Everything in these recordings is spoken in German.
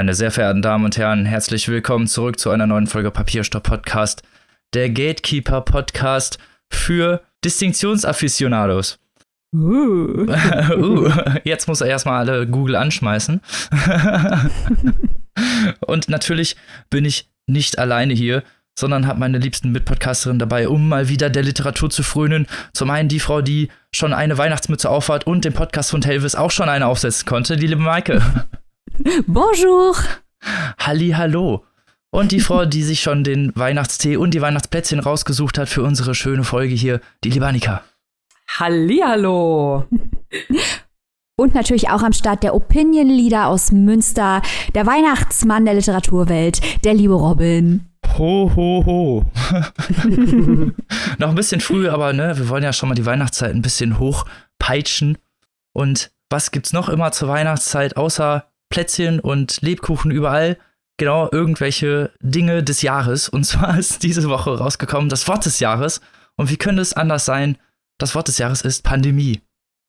Meine sehr verehrten Damen und Herren, herzlich willkommen zurück zu einer neuen Folge Papierstopp Podcast, der Gatekeeper Podcast für Distinktionsaficionados. Uh. uh, jetzt muss er erstmal alle Google anschmeißen. und natürlich bin ich nicht alleine hier, sondern habe meine liebsten Mitpodcasterinnen dabei, um mal wieder der Literatur zu frönen. Zum einen die Frau, die schon eine Weihnachtsmütze aufhat und den Podcast von Telvis auch schon eine aufsetzen konnte, die liebe Maike. Bonjour. Halli, hallo. Und die Frau, die sich schon den Weihnachtstee und die Weihnachtsplätzchen rausgesucht hat für unsere schöne Folge hier, die liebe Annika. Hallihallo. Und natürlich auch am Start der Opinion Leader aus Münster, der Weihnachtsmann der Literaturwelt, der liebe Robin. Ho, ho, ho. Noch ein bisschen früh, aber ne, wir wollen ja schon mal die Weihnachtszeit ein bisschen hochpeitschen. Und was gibt's noch immer zur Weihnachtszeit, außer Plätzchen und Lebkuchen überall? Genau, irgendwelche Dinge des Jahres. Und zwar ist diese Woche rausgekommen das Wort des Jahres. Und wie könnte es anders sein? Das Wort des Jahres ist Pandemie.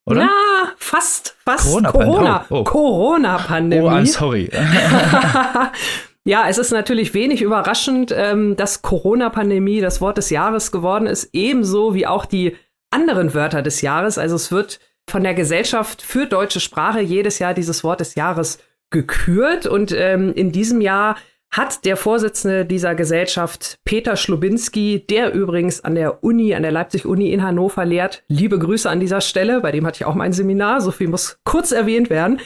Oder? Ja, fast, fast. Corona-Pandemie. Corona. Oh, oh. Corona-Pandemie. Oh, I'm sorry. ja, es ist natürlich wenig überraschend, ähm, dass Corona-Pandemie das Wort des Jahres geworden ist, ebenso wie auch die anderen Wörter des Jahres. Also es wird von der Gesellschaft für deutsche Sprache jedes Jahr dieses Wort des Jahres gekürt. Und ähm, in diesem Jahr hat der Vorsitzende dieser Gesellschaft, Peter Schlubinski, der übrigens an der Uni, an der Leipzig-Uni in Hannover lehrt, liebe Grüße an dieser Stelle, bei dem hatte ich auch mein Seminar, so viel muss kurz erwähnt werden,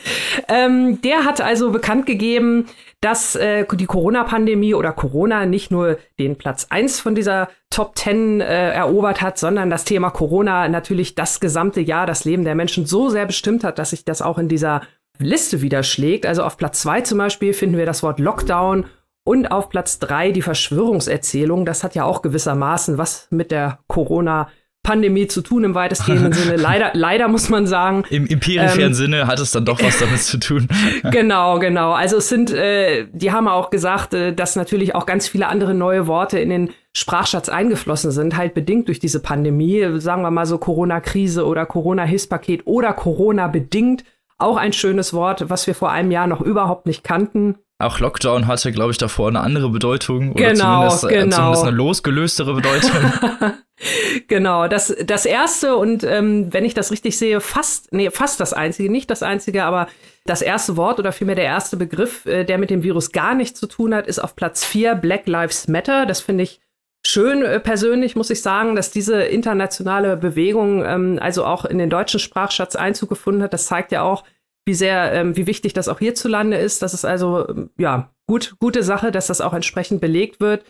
ähm, der hat also bekannt gegeben, dass äh, die Corona-Pandemie oder Corona nicht nur den Platz eins von dieser Top 10 äh, erobert hat, sondern das Thema Corona natürlich das gesamte Jahr das Leben der Menschen so sehr bestimmt hat, dass sich das auch in dieser Liste widerschlägt. Also auf Platz zwei zum Beispiel finden wir das Wort Lockdown und auf Platz drei die Verschwörungserzählung. Das hat ja auch gewissermaßen was mit der Corona Pandemie zu tun im weitestgehenden Sinne. Leider, leider muss man sagen. Im, peripheren ähm, Sinne hat es dann doch was damit zu tun. genau, genau. Also es sind, äh, die haben auch gesagt, äh, dass natürlich auch ganz viele andere neue Worte in den Sprachschatz eingeflossen sind, halt bedingt durch diese Pandemie. Sagen wir mal so Corona-Krise oder Corona-Hilfspaket oder Corona-bedingt auch ein schönes Wort, was wir vor einem Jahr noch überhaupt nicht kannten. Auch Lockdown hatte, glaube ich, davor eine andere Bedeutung oder genau, zumindest, genau. Äh, zumindest eine losgelöstere Bedeutung. genau, das, das erste und ähm, wenn ich das richtig sehe, fast, nee, fast das einzige, nicht das einzige, aber das erste Wort oder vielmehr der erste Begriff, äh, der mit dem Virus gar nichts zu tun hat, ist auf Platz vier Black Lives Matter. Das finde ich schön äh, persönlich, muss ich sagen, dass diese internationale Bewegung ähm, also auch in den deutschen Sprachschatz Einzug gefunden hat. Das zeigt ja auch, wie sehr, ähm, wie wichtig das auch hierzulande ist. Das ist also, ähm, ja, gut, gute Sache, dass das auch entsprechend belegt wird.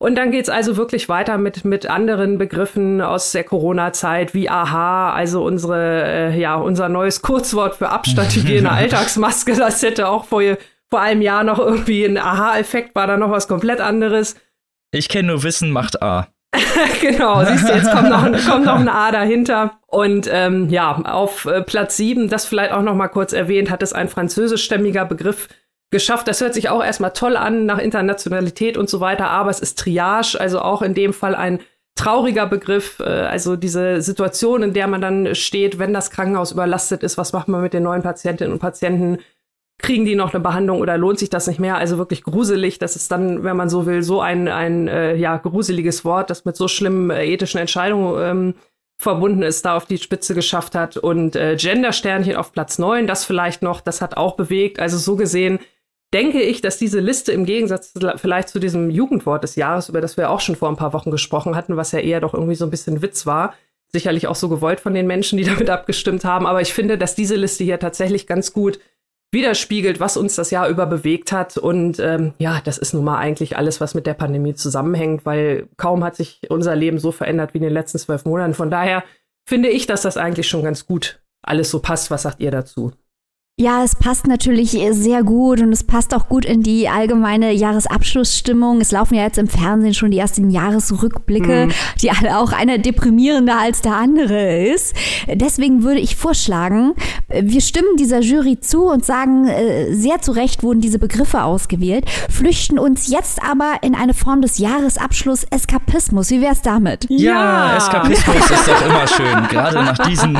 Und dann geht's also wirklich weiter mit, mit anderen Begriffen aus der Corona-Zeit, wie AHA, also unsere, äh, ja, unser neues Kurzwort für Abstandhygiene, Alltagsmaske. Das hätte auch vor, vor einem Jahr noch irgendwie ein Aha-Effekt, war da noch was komplett anderes. Ich kenne nur Wissen macht A. genau, siehst du, jetzt kommt noch, kommt noch ein A dahinter. Und ähm, ja, auf äh, Platz sieben, das vielleicht auch noch mal kurz erwähnt, hat es ein französischstämmiger Begriff geschafft. Das hört sich auch erstmal toll an nach Internationalität und so weiter, aber es ist Triage, also auch in dem Fall ein trauriger Begriff, äh, also diese Situation, in der man dann steht, wenn das Krankenhaus überlastet ist, was macht man mit den neuen Patientinnen und Patienten? Kriegen die noch eine Behandlung oder lohnt sich das nicht mehr? Also wirklich gruselig. Das ist dann, wenn man so will, so ein, ein äh, ja, gruseliges Wort, das mit so schlimmen äh, ethischen Entscheidungen ähm, verbunden ist, da auf die Spitze geschafft hat. Und äh, Gender-Sternchen auf Platz neun, das vielleicht noch, das hat auch bewegt. Also so gesehen denke ich, dass diese Liste im Gegensatz vielleicht zu diesem Jugendwort des Jahres, über das wir auch schon vor ein paar Wochen gesprochen hatten, was ja eher doch irgendwie so ein bisschen Witz war, sicherlich auch so gewollt von den Menschen, die damit abgestimmt haben. Aber ich finde, dass diese Liste hier tatsächlich ganz gut widerspiegelt, was uns das Jahr über bewegt hat. Und ähm, ja, das ist nun mal eigentlich alles, was mit der Pandemie zusammenhängt, weil kaum hat sich unser Leben so verändert wie in den letzten zwölf Monaten. Von daher finde ich, dass das eigentlich schon ganz gut alles so passt. Was sagt ihr dazu? Ja, es passt natürlich sehr gut und es passt auch gut in die allgemeine Jahresabschlussstimmung. Es laufen ja jetzt im Fernsehen schon die ersten Jahresrückblicke, mhm. die alle auch eine deprimierender als der andere ist. Deswegen würde ich vorschlagen, wir stimmen dieser Jury zu und sagen, äh, sehr zu Recht wurden diese Begriffe ausgewählt, flüchten uns jetzt aber in eine Form des Jahresabschluss Eskapismus. Wie wär's damit? Ja, ja. Eskapismus ist doch immer schön. Gerade nach diesen,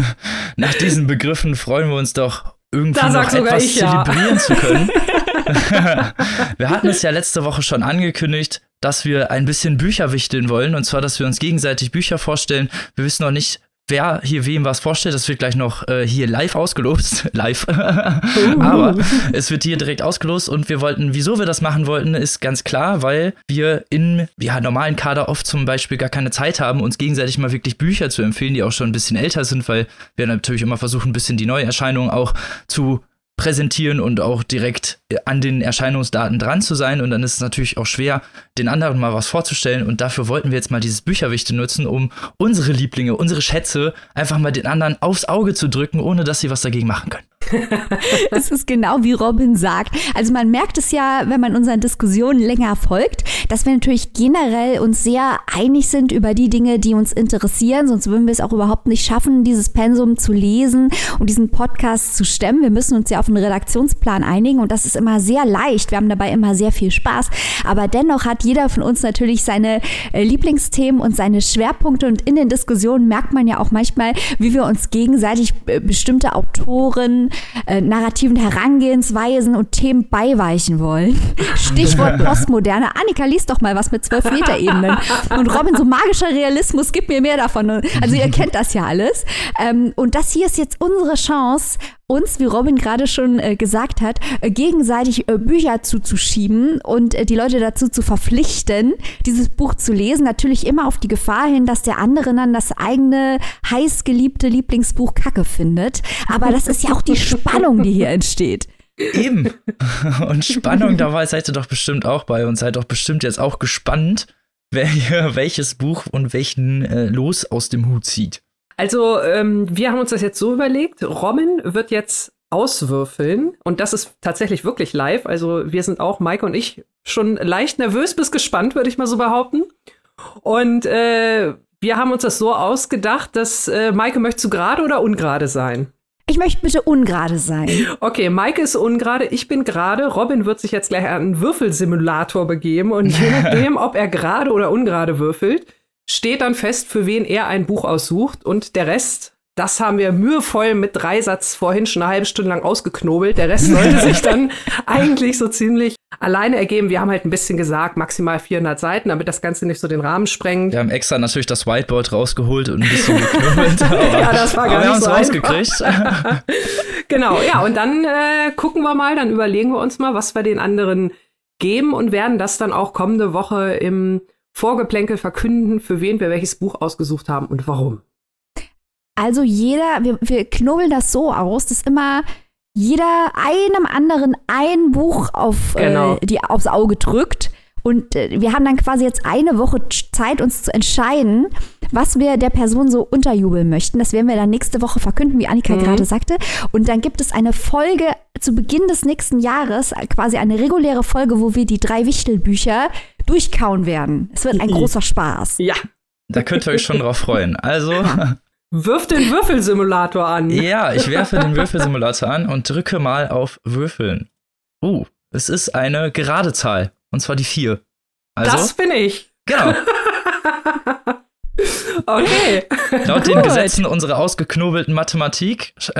nach diesen Begriffen freuen wir uns doch irgendwo noch etwas ich, zelebrieren ja. zu können. wir hatten es ja letzte Woche schon angekündigt, dass wir ein bisschen Bücher wichteln wollen. Und zwar, dass wir uns gegenseitig Bücher vorstellen. Wir wissen noch nicht, wer hier wem was vorstellt. Das wird gleich noch äh, hier live ausgelost. live. Aber es wird hier direkt ausgelost und wir wollten, wieso wir das machen wollten, ist ganz klar, weil wir in ja, normalen Kader oft zum Beispiel gar keine Zeit haben, uns gegenseitig mal wirklich Bücher zu empfehlen, die auch schon ein bisschen älter sind, weil wir natürlich immer versuchen, ein bisschen die Neuerscheinungen auch zu präsentieren und auch direkt an den Erscheinungsdaten dran zu sein. Und dann ist es natürlich auch schwer, den anderen mal was vorzustellen. Und dafür wollten wir jetzt mal dieses Bücherwichte nutzen, um unsere Lieblinge, unsere Schätze einfach mal den anderen aufs Auge zu drücken, ohne dass sie was dagegen machen können. Es ist genau wie Robin sagt. Also man merkt es ja, wenn man unseren Diskussionen länger folgt, dass wir natürlich generell uns sehr einig sind über die Dinge, die uns interessieren. Sonst würden wir es auch überhaupt nicht schaffen, dieses Pensum zu lesen und diesen Podcast zu stemmen. Wir müssen uns ja auf einen Redaktionsplan einigen und das ist immer sehr leicht. Wir haben dabei immer sehr viel Spaß. Aber dennoch hat jeder von uns natürlich seine äh, Lieblingsthemen und seine Schwerpunkte. Und in den Diskussionen merkt man ja auch manchmal, wie wir uns gegenseitig äh, bestimmte Autoren, äh, narrativen Herangehensweisen und Themen beiweichen wollen. Stichwort Postmoderne. Annika, liest doch mal was mit zwölf Meter Ebenen. Und Robin, so magischer Realismus, gib mir mehr davon. Also ihr kennt das ja alles. Ähm, und das hier ist jetzt unsere Chance, uns, wie Robin gerade schon äh, gesagt hat, äh, gegenseitig äh, Bücher zuzuschieben und äh, die Leute dazu zu verpflichten, dieses Buch zu lesen. Natürlich immer auf die Gefahr hin, dass der andere dann das eigene heißgeliebte Lieblingsbuch Kacke findet. Aber das ist ja auch die Spannung, die hier entsteht. Eben. Und Spannung dabei seid ihr doch bestimmt auch bei und seid doch bestimmt jetzt auch gespannt, wer hier welches Buch und welchen äh, Los aus dem Hut zieht. Also, ähm, wir haben uns das jetzt so überlegt. Robin wird jetzt auswürfeln und das ist tatsächlich wirklich live. Also, wir sind auch, Mike und ich, schon leicht nervös bis gespannt, würde ich mal so behaupten. Und äh, wir haben uns das so ausgedacht, dass äh, Maike, möchtest du gerade oder ungerade sein? Ich möchte bitte ungerade sein. Okay, Maike ist ungerade, ich bin gerade. Robin wird sich jetzt gleich an einen Würfelsimulator begeben und je nachdem, ob er gerade oder ungerade würfelt, steht dann fest, für wen er ein Buch aussucht und der Rest, das haben wir mühevoll mit Dreisatz vorhin schon eine halbe Stunde lang ausgeknobelt. Der Rest sollte sich dann eigentlich so ziemlich alleine ergeben. Wir haben halt ein bisschen gesagt, maximal 400 Seiten, damit das Ganze nicht so den Rahmen sprengt. Wir haben extra natürlich das Whiteboard rausgeholt und ein bisschen geknobelt. ja, das war gar aber nicht wir so rausgekriegt. genau, ja, und dann äh, gucken wir mal, dann überlegen wir uns mal, was wir den anderen geben und werden das dann auch kommende Woche im Vorgeplänkel verkünden, für wen wir welches Buch ausgesucht haben und warum. Also jeder, wir, wir knobeln das so aus, dass immer jeder einem anderen ein Buch auf, Genau. äh, die, aufs Auge drückt. Und äh, wir haben dann quasi jetzt eine Woche Zeit, uns zu entscheiden, was wir der Person so unterjubeln möchten. Das werden wir dann nächste Woche verkünden, wie Annika Mhm. gerade sagte. Und dann gibt es eine Folge zu Beginn des nächsten Jahres, äh, quasi eine reguläre Folge, wo wir die drei Wichtelbücher durchkauen werden. Es wird ein großer Spaß. Ja, Da könnt ihr euch schon drauf freuen. Also, wirf den Würfelsimulator an. ja, ich werfe den Würfelsimulator an und drücke mal auf Würfeln. Uh, es ist eine gerade Zahl. Und zwar die 4. Also, das bin ich. genau. Okay. Laut den Gut. Gesetzen unserer ausgeknobelten Mathematik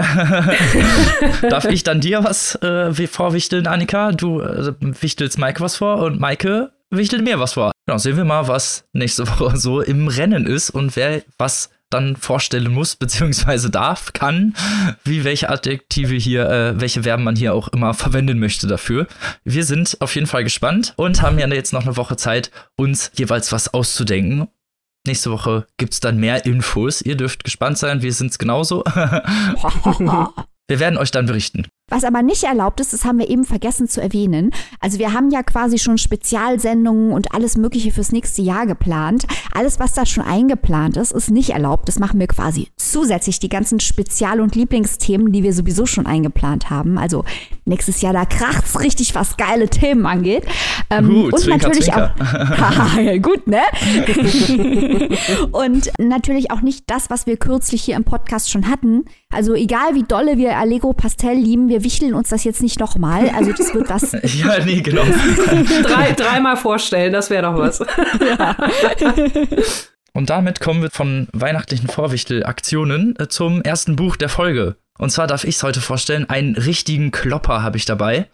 darf ich dann dir was äh, vorwichteln, Annika. Du äh, wichtelst Maike was vor und Maike wichtelt mir was vor. Genau, sehen wir mal, was nächste Woche so im Rennen ist und wer was dann vorstellen muss, beziehungsweise darf, kann, wie welche Adjektive hier, äh, welche Verben man hier auch immer verwenden möchte dafür. Wir sind auf jeden Fall gespannt und haben ja jetzt noch eine Woche Zeit, uns jeweils was auszudenken. Nächste Woche gibt's dann mehr Infos. Ihr dürft gespannt sein, wir sind's genauso. Wir werden euch dann berichten. Was aber nicht erlaubt ist, das haben wir eben vergessen zu erwähnen. Also wir haben ja quasi schon Spezialsendungen und alles Mögliche fürs nächste Jahr geplant. Alles, was da schon eingeplant ist, ist nicht erlaubt. Das machen wir quasi zusätzlich die ganzen Spezial- und Lieblingsthemen, die wir sowieso schon eingeplant haben. Also nächstes Jahr, da kracht's richtig, was geile Themen angeht. Ähm, Uh, und Zwinker, natürlich Zwinker. auch. Gut, ne? und natürlich auch nicht das, was wir kürzlich hier im Podcast schon hatten. Also egal wie dolle wir Allegro Pastell lieben, wir wichteln uns das jetzt nicht nochmal. Also das wird was. Ja, nee, genau. Drei, dreimal vorstellen, das wäre doch was. Und damit kommen wir von weihnachtlichen Vorwichtelaktionen äh, zum ersten Buch der Folge. Und zwar darf ich es heute vorstellen, einen richtigen Klopper habe ich dabei.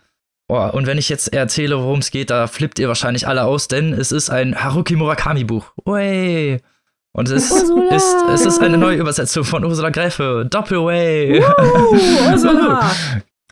Oh, und wenn ich jetzt erzähle, worum es geht, da flippt ihr wahrscheinlich alle aus, denn es ist ein Haruki Murakami Buch. Ui. Und es ist, ist, es ist eine neue Übersetzung von Ursula Gräfe. Doppelway. Uh, Ursula.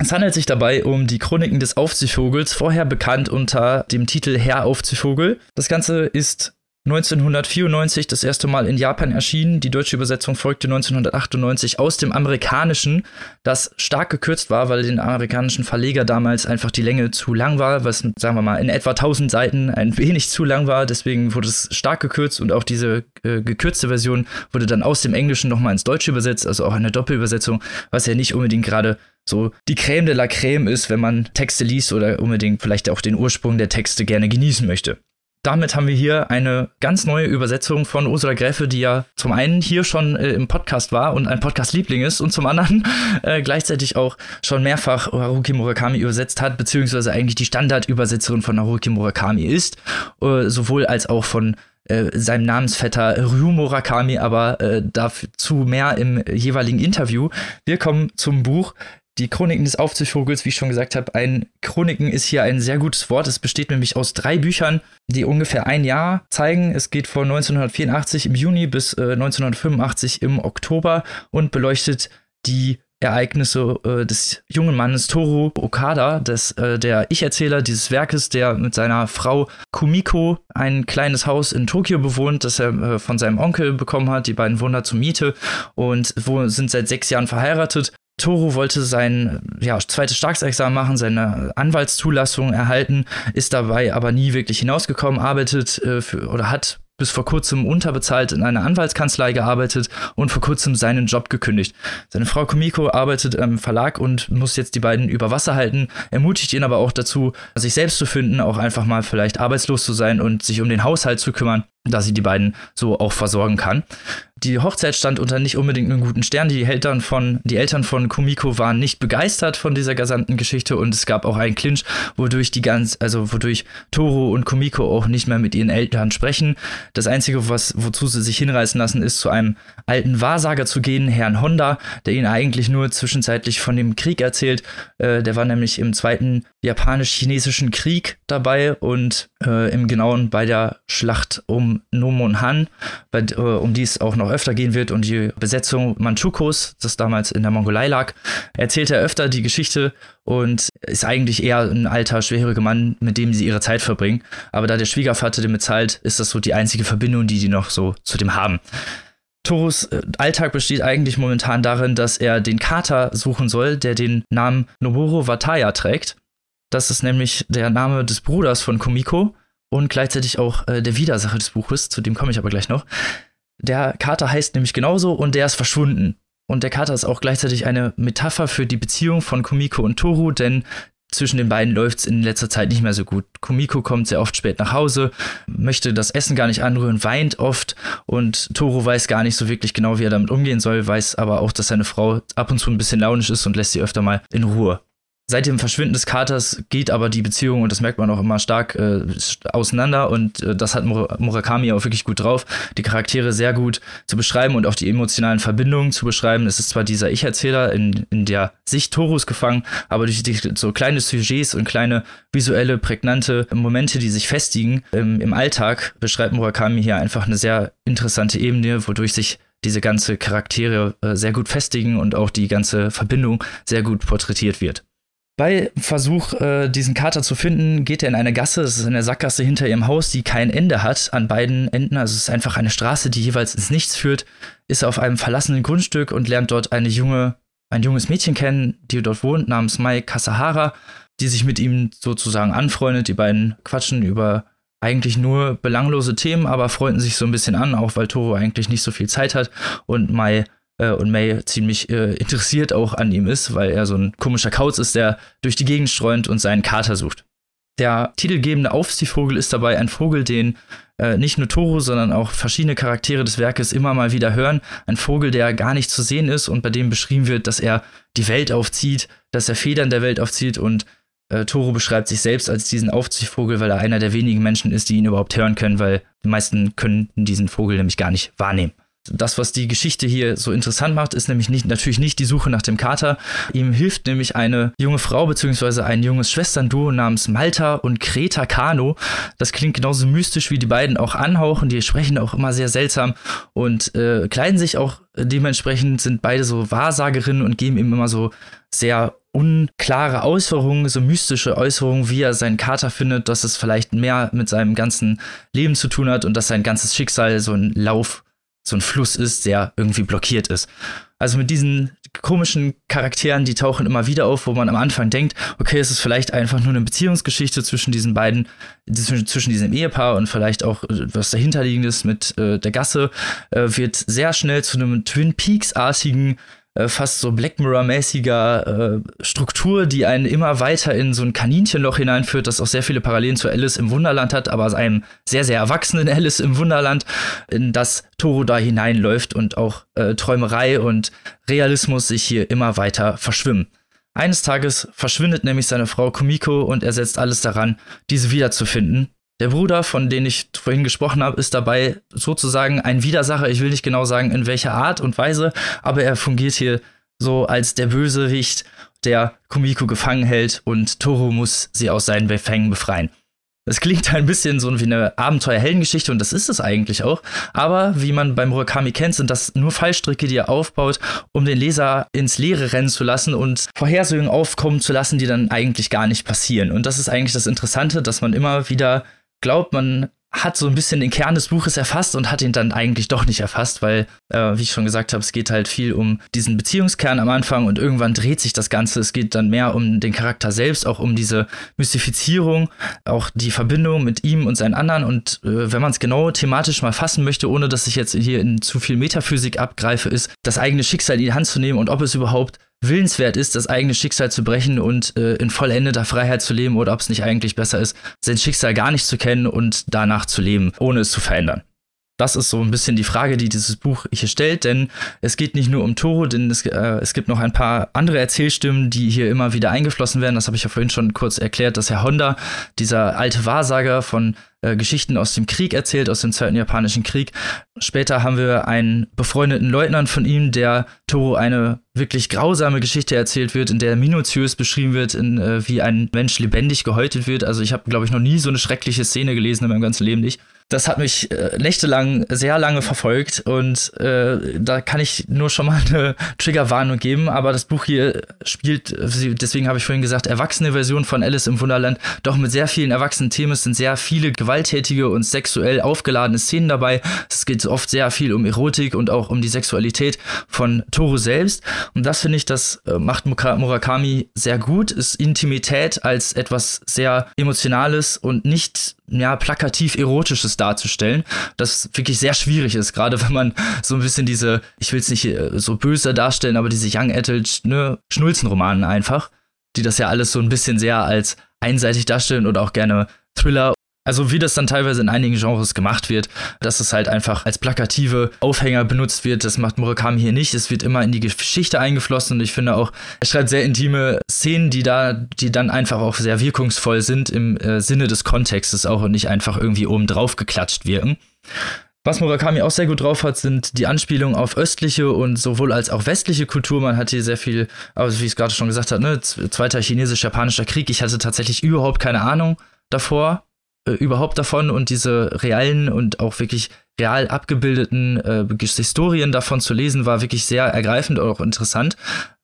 Es handelt sich dabei um die Chroniken des Aufziehvogels, vorher bekannt unter dem Titel Herr Aufziehvogel. Das Ganze ist 1994 das erste Mal in Japan erschienen. Die deutsche Übersetzung folgte 1998 aus dem amerikanischen, das stark gekürzt war, weil den amerikanischen Verleger damals einfach die Länge zu lang war, was, sagen wir mal, in etwa 1000 Seiten ein wenig zu lang war. Deswegen wurde es stark gekürzt und auch diese äh, gekürzte Version wurde dann aus dem Englischen nochmal ins Deutsche übersetzt, also auch eine Doppelübersetzung, was ja nicht unbedingt gerade so die Crème de la Crème ist, wenn man Texte liest oder unbedingt vielleicht auch den Ursprung der Texte gerne genießen möchte damit haben wir hier eine ganz neue Übersetzung von Ursula Gräfe, die ja zum einen hier schon äh, im Podcast war und ein Podcast-Liebling ist und zum anderen äh, gleichzeitig auch schon mehrfach Haruki Murakami übersetzt hat, beziehungsweise eigentlich die Standardübersetzerin von Haruki Murakami ist, äh, sowohl als auch von äh, seinem Namensvetter Ryu Murakami, aber äh, dazu mehr im jeweiligen Interview. Wir kommen zum Buch die Chroniken des Aufziehvogels, wie ich schon gesagt habe, ein Chroniken ist hier ein sehr gutes Wort. Es besteht nämlich aus drei Büchern, die ungefähr ein Jahr zeigen. Es geht von 1984 im Juni bis äh, 1985 im Oktober und beleuchtet die Ereignisse äh, des jungen Mannes Toru Okada, des, äh, der Ich-Erzähler dieses Werkes, der mit seiner Frau Kumiko ein kleines Haus in Tokio bewohnt, das er äh, von seinem Onkel bekommen hat. Die beiden wohnen da zur Miete und wo, sind seit sechs Jahren verheiratet Toro wollte sein ja, zweites Staatsexamen machen, seine Anwaltszulassung erhalten, ist dabei aber nie wirklich hinausgekommen, arbeitet äh, für, oder hat bis vor kurzem unterbezahlt in einer Anwaltskanzlei gearbeitet und vor kurzem seinen Job gekündigt. Seine Frau Kumiko arbeitet im Verlag und muss jetzt die beiden über Wasser halten, ermutigt ihn aber auch dazu, sich selbst zu finden, auch einfach mal vielleicht arbeitslos zu sein und sich um den Haushalt zu kümmern da sie die beiden so auch versorgen kann. Die Hochzeit stand unter nicht unbedingt einem guten Stern. Die Eltern von, die Eltern von Kumiko waren nicht begeistert von dieser gesamten Geschichte und es gab auch einen Clinch, wodurch die ganz, also wodurch Toro und Kumiko auch nicht mehr mit ihren Eltern sprechen. Das einzige, was, wozu sie sich hinreißen lassen, ist zu einem alten Wahrsager zu gehen, Herrn Honda, der ihnen eigentlich nur zwischenzeitlich von dem Krieg erzählt. Äh, der war nämlich im zweiten japanisch-chinesischen Krieg dabei und äh, im Genauen bei der Schlacht um Nomon Han, bei, äh, um die es auch noch öfter gehen wird und die Besetzung Manchukos, das damals in der Mongolei lag, erzählt er öfter die Geschichte und ist eigentlich eher ein alter, schwieriger Mann, mit dem sie ihre Zeit verbringen. Aber da der Schwiegervater dem bezahlt, ist das so die einzige Verbindung, die die noch so zu dem haben. Toros äh, Alltag besteht eigentlich momentan darin, dass er den Kater suchen soll, der den Namen Noboru Wataya trägt. Das ist nämlich der Name des Bruders von Kumiko und gleichzeitig auch äh, der Widersacher des Buches, zu dem komme ich aber gleich noch. Der Kater heißt nämlich genauso und der ist verschwunden. Und der Kater ist auch gleichzeitig eine Metapher für die Beziehung von Kumiko und Toru, denn zwischen den beiden läuft es in letzter Zeit nicht mehr so gut. Kumiko kommt sehr oft spät nach Hause, möchte das Essen gar nicht anrühren, weint oft und Toru weiß gar nicht so wirklich genau, wie er damit umgehen soll, weiß aber auch, dass seine Frau ab und zu ein bisschen launisch ist und lässt sie öfter mal in Ruhe. Seit dem Verschwinden des Katers geht aber die Beziehung, und das merkt man auch immer stark, äh, auseinander. Und äh, das hat Mur Murakami auch wirklich gut drauf, die Charaktere sehr gut zu beschreiben und auch die emotionalen Verbindungen zu beschreiben. Es ist zwar dieser Ich-Erzähler in, in der Sicht Torus gefangen, aber durch die, so kleine Sujets und kleine visuelle, prägnante Momente, die sich festigen im, im Alltag, beschreibt Murakami hier einfach eine sehr interessante Ebene, wodurch sich diese ganze Charaktere äh, sehr gut festigen und auch die ganze Verbindung sehr gut porträtiert wird. Bei Versuch, äh, diesen Kater zu finden, geht er in eine Gasse, das ist eine Sackgasse hinter ihrem Haus, die kein Ende hat an beiden Enden. Also es ist einfach eine Straße, die jeweils ins Nichts führt. Ist auf einem verlassenen Grundstück und lernt dort eine junge, ein junges Mädchen kennen, die dort wohnt, namens Mai Kasahara, die sich mit ihm sozusagen anfreundet. Die beiden quatschen über eigentlich nur belanglose Themen, aber freunden sich so ein bisschen an, auch weil Toro eigentlich nicht so viel Zeit hat und Mai äh, und May ziemlich äh, interessiert auch an ihm ist, weil er so ein komischer Kauz ist, der durch die Gegend streunt und seinen Kater sucht. Der titelgebende Aufziehvogel ist dabei ein Vogel, den äh, nicht nur Toro, sondern auch verschiedene Charaktere des Werkes immer mal wieder hören. Ein Vogel, der gar nicht zu sehen ist und bei dem beschrieben wird, dass er die Welt aufzieht, dass er Federn der Welt aufzieht und äh, Toro beschreibt sich selbst als diesen Aufziehvogel, weil er einer der wenigen Menschen ist, die ihn überhaupt hören können, weil die meisten können diesen Vogel nämlich gar nicht wahrnehmen. Das, was die Geschichte hier so interessant macht, ist nämlich nicht, natürlich nicht die Suche nach dem Kater. Ihm hilft nämlich eine junge Frau beziehungsweise ein junges Schwesternduo namens Malta und Kreta Kano. Das klingt genauso mystisch, wie die beiden auch anhauchen. Die sprechen auch immer sehr seltsam und äh, kleiden sich auch dementsprechend, sind beide so Wahrsagerinnen und geben ihm immer so sehr unklare Äußerungen, so mystische Äußerungen, wie er seinen Kater findet, dass es vielleicht mehr mit seinem ganzen Leben zu tun hat und dass sein ganzes Schicksal so ein Lauf so ein Fluss ist, der irgendwie blockiert ist. Also mit diesen komischen Charakteren, die tauchen immer wieder auf, wo man am Anfang denkt, okay, es ist vielleicht einfach nur eine Beziehungsgeschichte zwischen diesen beiden, zwischen, diesem Ehepaar und vielleicht auch was dahinterliegendes mit äh, der Gasse, äh, wird sehr schnell zu einem Twin Peaks-artigen äh, fast so Black Mirror-mäßiger äh, Struktur, die einen immer weiter in so ein Kaninchenloch hineinführt, das auch sehr viele Parallelen zu Alice im Wunderland hat, aber einem sehr, sehr erwachsenen Alice im Wunderland, in das Toro da hineinläuft und auch äh, Träumerei und Realismus sich hier immer weiter verschwimmen. Eines Tages verschwindet nämlich seine Frau Kumiko und er setzt alles daran, diese wiederzufinden. Der Bruder, von dem ich vorhin gesprochen habe, ist dabei sozusagen ein Widersacher. Ich will nicht genau sagen, in welcher Art und Weise, aber er fungiert hier so als der Bösewicht, der Kumiko gefangen hält und Toro muss sie aus seinen Fängen befreien. Das klingt ein bisschen so wie eine Abenteuer-Heldengeschichte und das ist es eigentlich auch. Aber wie man beim Murakami kennt, sind das nur Fallstricke, die er aufbaut, um den Leser ins Leere rennen zu lassen und Vorhersehungen aufkommen zu lassen, die dann eigentlich gar nicht passieren. Und das ist eigentlich das Interessante, dass man immer wieder glaubt, man hat so ein bisschen den Kern des Buches erfasst und hat ihn dann eigentlich doch nicht erfasst, weil, äh, wie ich schon gesagt habe, es geht halt viel um diesen Beziehungskern am Anfang und irgendwann dreht sich das Ganze. Es geht dann mehr um den Charakter selbst, auch um diese Mystifizierung, auch die Verbindung mit ihm und seinen anderen. Und äh, wenn man es genau thematisch mal fassen möchte, ohne dass ich jetzt hier in zu viel Metaphysik abgreife, ist das eigene Schicksal in die Hand zu nehmen und ob es überhaupt willenswert ist, das eigene Schicksal zu brechen und äh, in vollendeter Freiheit zu leben oder ob es nicht eigentlich besser ist, sein Schicksal gar nicht zu kennen und danach zu leben, ohne es zu verändern. Das ist so ein bisschen die Frage, die dieses Buch hier stellt, denn es geht nicht nur um Toro, denn es, äh, es gibt noch ein paar andere Erzählstimmen, die hier immer wieder eingeflossen werden. Das habe ich ja vorhin schon kurz erklärt, dass Herr Honda, dieser alte Wahrsager von äh, Geschichten aus dem Krieg erzählt, aus dem Zweiten Japanischen Krieg. Später haben wir einen befreundeten Leutnant von ihm, der Toro eine wirklich grausame Geschichte erzählt wird, in der minutiös beschrieben wird, in, äh, wie ein Mensch lebendig gehäutet wird. Also ich habe, glaube ich, noch nie so eine schreckliche Szene gelesen in meinem ganzen Leben nicht das hat mich äh, nächtelang sehr lange verfolgt und äh, da kann ich nur schon mal eine Triggerwarnung geben, aber das Buch hier spielt, deswegen habe ich vorhin gesagt, erwachsene Version von Alice im Wunderland, doch mit sehr vielen erwachsenen Themen. Es sind sehr viele gewalttätige und sexuell aufgeladene Szenen dabei. Es geht oft sehr viel um Erotik und auch um die Sexualität von Toru selbst und das finde ich, das äh, macht Murakami sehr gut, ist Intimität als etwas sehr Emotionales und nicht ja, plakativ Erotisches darzustellen, das wirklich sehr schwierig ist, gerade wenn man so ein bisschen diese, ich will es nicht äh, so böse darstellen, aber diese Young Adult, ne, Schnulzenromanen einfach, die das ja alles so ein bisschen sehr als einseitig darstellen oder auch gerne Thriller also wie das dann teilweise in einigen Genres gemacht wird, dass es halt einfach als plakative Aufhänger benutzt wird, das macht Murakami hier nicht. Es wird immer in die Geschichte eingeflossen und ich finde auch, er schreibt sehr intime Szenen, die da, die dann einfach auch sehr wirkungsvoll sind im äh, Sinne des Kontextes auch und nicht einfach irgendwie oben drauf geklatscht wirken. Was Murakami auch sehr gut drauf hat, sind die Anspielungen auf östliche und sowohl als auch westliche Kultur. Man hat hier sehr viel, also wie ich es gerade schon gesagt habe, ne, zweiter chinesisch-japanischer Krieg. Ich hatte tatsächlich überhaupt keine Ahnung davor äh, überhaupt davon und diese realen und auch wirklich real abgebildeten äh, Historien davon zu lesen, war wirklich sehr ergreifend und auch interessant.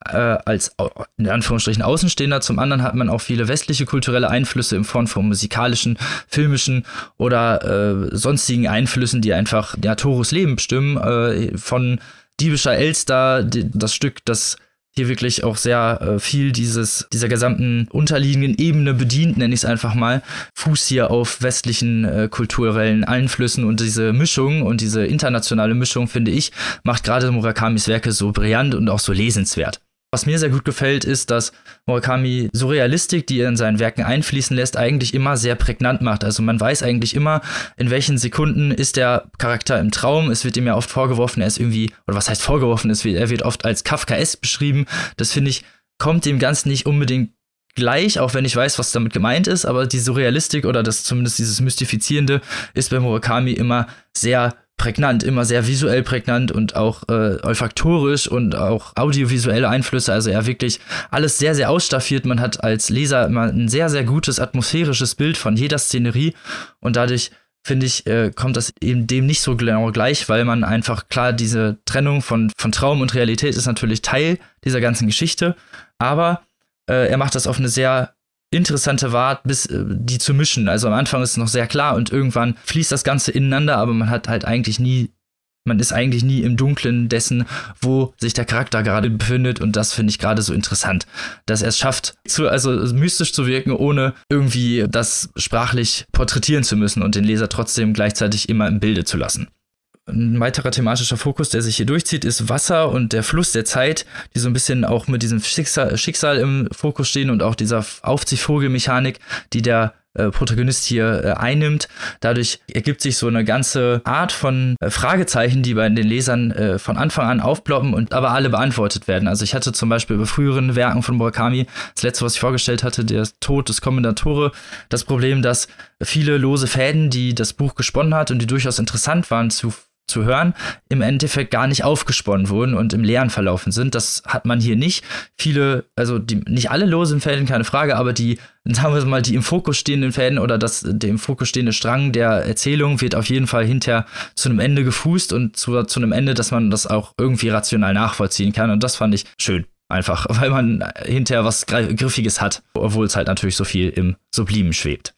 Äh, als in Anführungsstrichen Außenstehender. Zum anderen hat man auch viele westliche kulturelle Einflüsse in Form von musikalischen, filmischen oder äh, sonstigen Einflüssen, die einfach ja, Torus Leben bestimmen. Äh, von Diebischer Elster, die, das Stück, das hier wirklich auch sehr äh, viel dieses, dieser gesamten unterliegenden Ebene bedient, nenne ich es einfach mal. Fuß hier auf westlichen äh, kulturellen Einflüssen und diese Mischung und diese internationale Mischung, finde ich, macht gerade Murakamis Werke so brillant und auch so lesenswert. Was mir sehr gut gefällt, ist, dass Murakami Surrealistik, die er in seinen Werken einfließen lässt, eigentlich immer sehr prägnant macht. Also man weiß eigentlich immer, in welchen Sekunden ist der Charakter im Traum. Es wird ihm ja oft vorgeworfen, er ist irgendwie, oder was heißt vorgeworfen, es er wird oft als Kafkaesk beschrieben. Das finde ich, kommt dem Ganzen nicht unbedingt gleich, auch wenn ich weiß, was damit gemeint ist, aber die Surrealistik oder das zumindest dieses Mystifizierende ist bei Murakami immer sehr prägnant, immer sehr visuell prägnant und auch äh, olfaktorisch und auch audiovisuelle Einflüsse. Also er wirklich alles sehr, sehr ausstaffiert. Man hat als Leser immer ein sehr, sehr gutes atmosphärisches Bild von jeder Szenerie und dadurch finde ich, äh, kommt das eben dem nicht so genau gleich, weil man einfach klar diese Trennung von, von Traum und Realität ist natürlich Teil dieser ganzen Geschichte, aber äh, er macht das auf eine sehr interessante Art, bis äh, die zu mischen. Also am Anfang ist es noch sehr klar und irgendwann fließt das Ganze ineinander, aber man hat halt eigentlich nie man ist eigentlich nie im Dunklen dessen, wo sich der Charakter gerade befindet und das finde ich gerade so interessant, dass er es schafft, zu, also mystisch zu wirken, ohne irgendwie das sprachlich porträtieren zu müssen und den Leser trotzdem gleichzeitig immer im Bilde zu lassen. Ein weiterer thematischer Fokus, der sich hier durchzieht, ist Wasser und der Fluss der Zeit, die so ein bisschen auch mit diesem Schicksal, Schicksal im Fokus stehen und auch dieser Aufziehvogelmechanik, die der äh, Protagonist hier äh, einnimmt. Dadurch ergibt sich so eine ganze Art von äh, Fragezeichen, die bei den Lesern äh, von Anfang an aufploppen und aber alle beantwortet werden. Also ich hatte zum Beispiel bei früheren Werken von Murakami, das letzte, was ich vorgestellt hatte, der Tod des Kommendatore, das Problem, dass viele lose Fäden, die das Buch gesponnen hat und die durchaus interessant waren zu zu hören, im Endeffekt gar nicht aufgesponnen wurden und im Leeren verlaufen sind. Das hat man hier nicht. Viele, also die, nicht alle losen Fäden, keine Frage, aber die, sagen wir mal, die im Fokus stehenden Fäden oder das, der im Fokus stehende Strang der Erzählung wird auf jeden Fall hinterher zu einem Ende gefußt und zu, zu einem Ende, dass man das auch irgendwie rational nachvollziehen kann. Und das fand ich schön. Einfach, weil man hinterher was Griffiges hat, obwohl es halt natürlich so viel im Sublimen schwebt.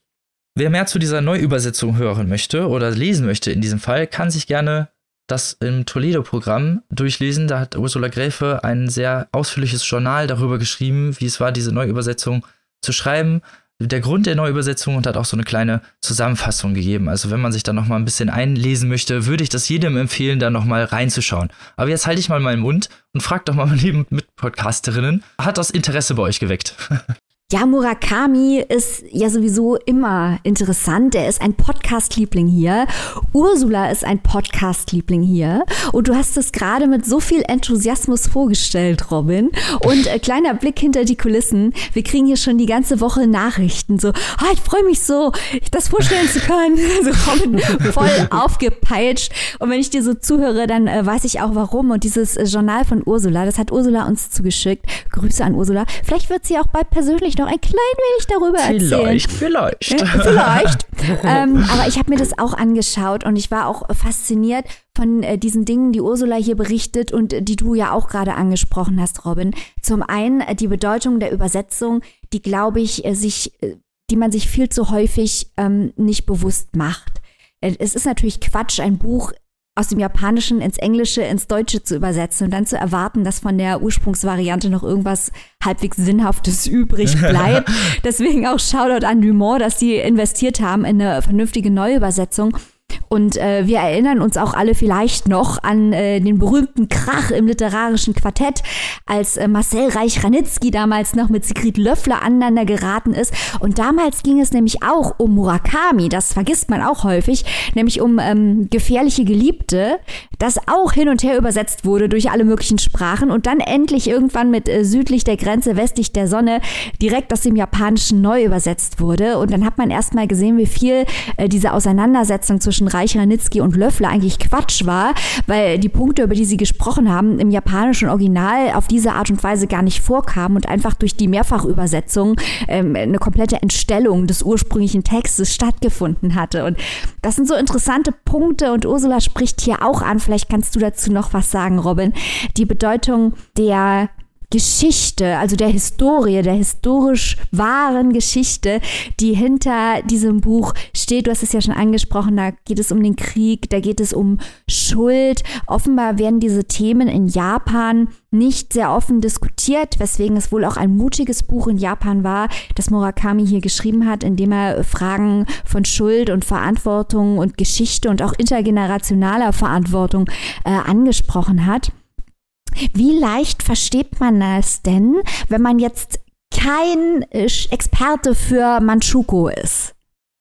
Wer mehr zu dieser Neuübersetzung hören möchte oder lesen möchte in diesem Fall, kann sich gerne das im Toledo-Programm durchlesen. Da hat Ursula Gräfe ein sehr ausführliches Journal darüber geschrieben, wie es war, diese Neuübersetzung zu schreiben. Der Grund der Neuübersetzung und hat auch so eine kleine Zusammenfassung gegeben. Also wenn man sich da noch mal ein bisschen einlesen möchte, würde ich das jedem empfehlen, da noch mal reinzuschauen. Aber jetzt halte ich mal meinen Mund und frag doch mal meine lieben Mitpodcasterinnen, hat das Interesse bei euch geweckt? Ja, Murakami ist ja sowieso immer interessant. Er ist ein Podcast-Liebling hier. Ursula ist ein Podcast-Liebling hier. Und du hast es gerade mit so viel Enthusiasmus vorgestellt, Robin. Und äh, kleiner Blick hinter die Kulissen. Wir kriegen hier schon die ganze Woche Nachrichten. So, oh, ich freue mich so, das vorstellen zu können. so Robin voll aufgepeitscht. Und wenn ich dir so zuhöre, dann äh, weiß ich auch warum. Und dieses äh, Journal von Ursula, das hat Ursula uns zugeschickt. Grüße an Ursula. Vielleicht wird sie auch bald persönlich noch ein klein wenig darüber vielleicht, erzählen. Vielleicht, vielleicht. vielleicht. ähm, aber ich habe mir das auch angeschaut und ich war auch fasziniert von äh, diesen Dingen, die Ursula hier berichtet und äh, die du ja auch gerade angesprochen hast, Robin. Zum einen äh, die Bedeutung der Übersetzung, die, glaube ich, äh, sich, äh, die man sich viel zu häufig ähm, nicht bewusst macht. Äh, es ist natürlich Quatsch, ein Buch aus dem Japanischen ins Englische, ins Deutsche zu übersetzen und dann zu erwarten, dass von der Ursprungsvariante noch irgendwas halbwegs Sinnhaftes übrig bleibt. Deswegen auch Shoutout an Dumont, dass die investiert haben in eine vernünftige Neuübersetzung. Und äh, wir erinnern uns auch alle vielleicht noch an äh, den berühmten Krach im literarischen Quartett, als äh, Marcel Reich-Ranitzky damals noch mit Sigrid Löffler aneinander geraten ist. Und damals ging es nämlich auch um Murakami, das vergisst man auch häufig, nämlich um ähm, gefährliche Geliebte, das auch hin und her übersetzt wurde durch alle möglichen Sprachen und dann endlich irgendwann mit äh, südlich der Grenze, westlich der Sonne direkt aus dem Japanischen neu übersetzt wurde. Und dann hat man erstmal gesehen, wie viel äh, diese Auseinandersetzung zwischen Reich, Ranitzky und Löffler eigentlich Quatsch war, weil die Punkte, über die sie gesprochen haben, im japanischen Original auf diese Art und Weise gar nicht vorkamen und einfach durch die Mehrfachübersetzung ähm, eine komplette Entstellung des ursprünglichen Textes stattgefunden hatte. Und das sind so interessante Punkte und Ursula spricht hier auch an, vielleicht kannst du dazu noch was sagen, Robin, die Bedeutung der Geschichte, also der Historie, der historisch wahren Geschichte, die hinter diesem Buch steht. Du hast es ja schon angesprochen, da geht es um den Krieg, da geht es um Schuld. Offenbar werden diese Themen in Japan nicht sehr offen diskutiert, weswegen es wohl auch ein mutiges Buch in Japan war, das Murakami hier geschrieben hat, in dem er Fragen von Schuld und Verantwortung und Geschichte und auch intergenerationaler Verantwortung äh, angesprochen hat. Wie leicht versteht man das denn, wenn man jetzt kein äh, Experte für Manchuko ist?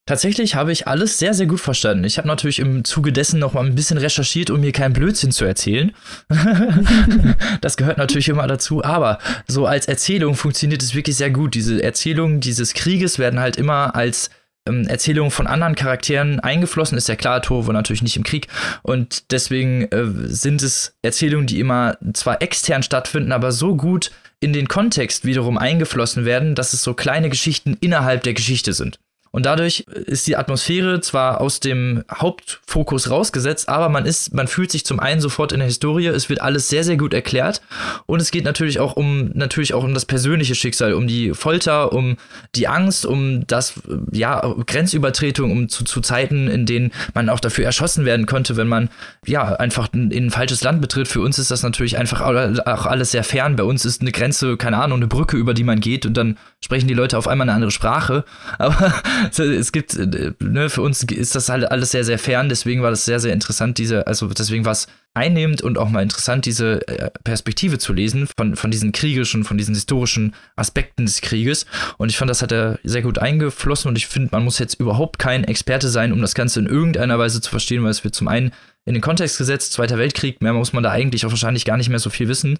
Tatsächlich habe ich alles sehr, sehr gut verstanden. Ich habe natürlich im Zuge dessen noch mal ein bisschen recherchiert, um mir keinen Blödsinn zu erzählen. das gehört natürlich immer dazu, aber so als Erzählung funktioniert es wirklich sehr gut. Diese Erzählungen dieses Krieges werden halt immer als ähm, Erzählungen von anderen Charakteren eingeflossen. Ist ja klar, Toro war natürlich nicht im Krieg. Und deswegen äh, sind es Erzählungen, die immer zwar extern stattfinden, aber so gut in den Kontext wiederum eingeflossen werden, dass es so kleine Geschichten innerhalb der Geschichte sind. Und dadurch ist die Atmosphäre zwar aus dem Hauptfokus rausgesetzt, aber man ist, man fühlt sich zum einen sofort in der Historie, es wird alles sehr, sehr gut erklärt. Und es geht natürlich auch um, natürlich auch um das persönliche Schicksal, um die Folter, um die Angst, um das, ja, Grenzübertretung, um zu, zu Zeiten, in denen man auch dafür erschossen werden konnte, wenn man, ja, einfach in ein falsches Land betritt. Für uns ist das natürlich einfach auch alles sehr fern. Bei uns ist eine Grenze, keine Ahnung, eine Brücke, über die man geht und dann sprechen die Leute auf einmal eine andere Sprache. Aber es gibt, äh, ne, für uns ist das halt alles sehr, sehr fern, deswegen war das sehr, sehr interessant, diese, also deswegen war es einnehmend und auch mal interessant, diese äh, Perspektive zu lesen von, von diesen kriegerischen, von diesen historischen Aspekten des Krieges. Und ich fand, das hat er sehr gut eingeflossen und ich finde, man muss jetzt überhaupt kein Experte sein, um das Ganze in irgendeiner Weise zu verstehen, weil es wird zum einen in den Kontext gesetzt, Zweiter Weltkrieg, mehr muss man da eigentlich auch wahrscheinlich gar nicht mehr so viel wissen.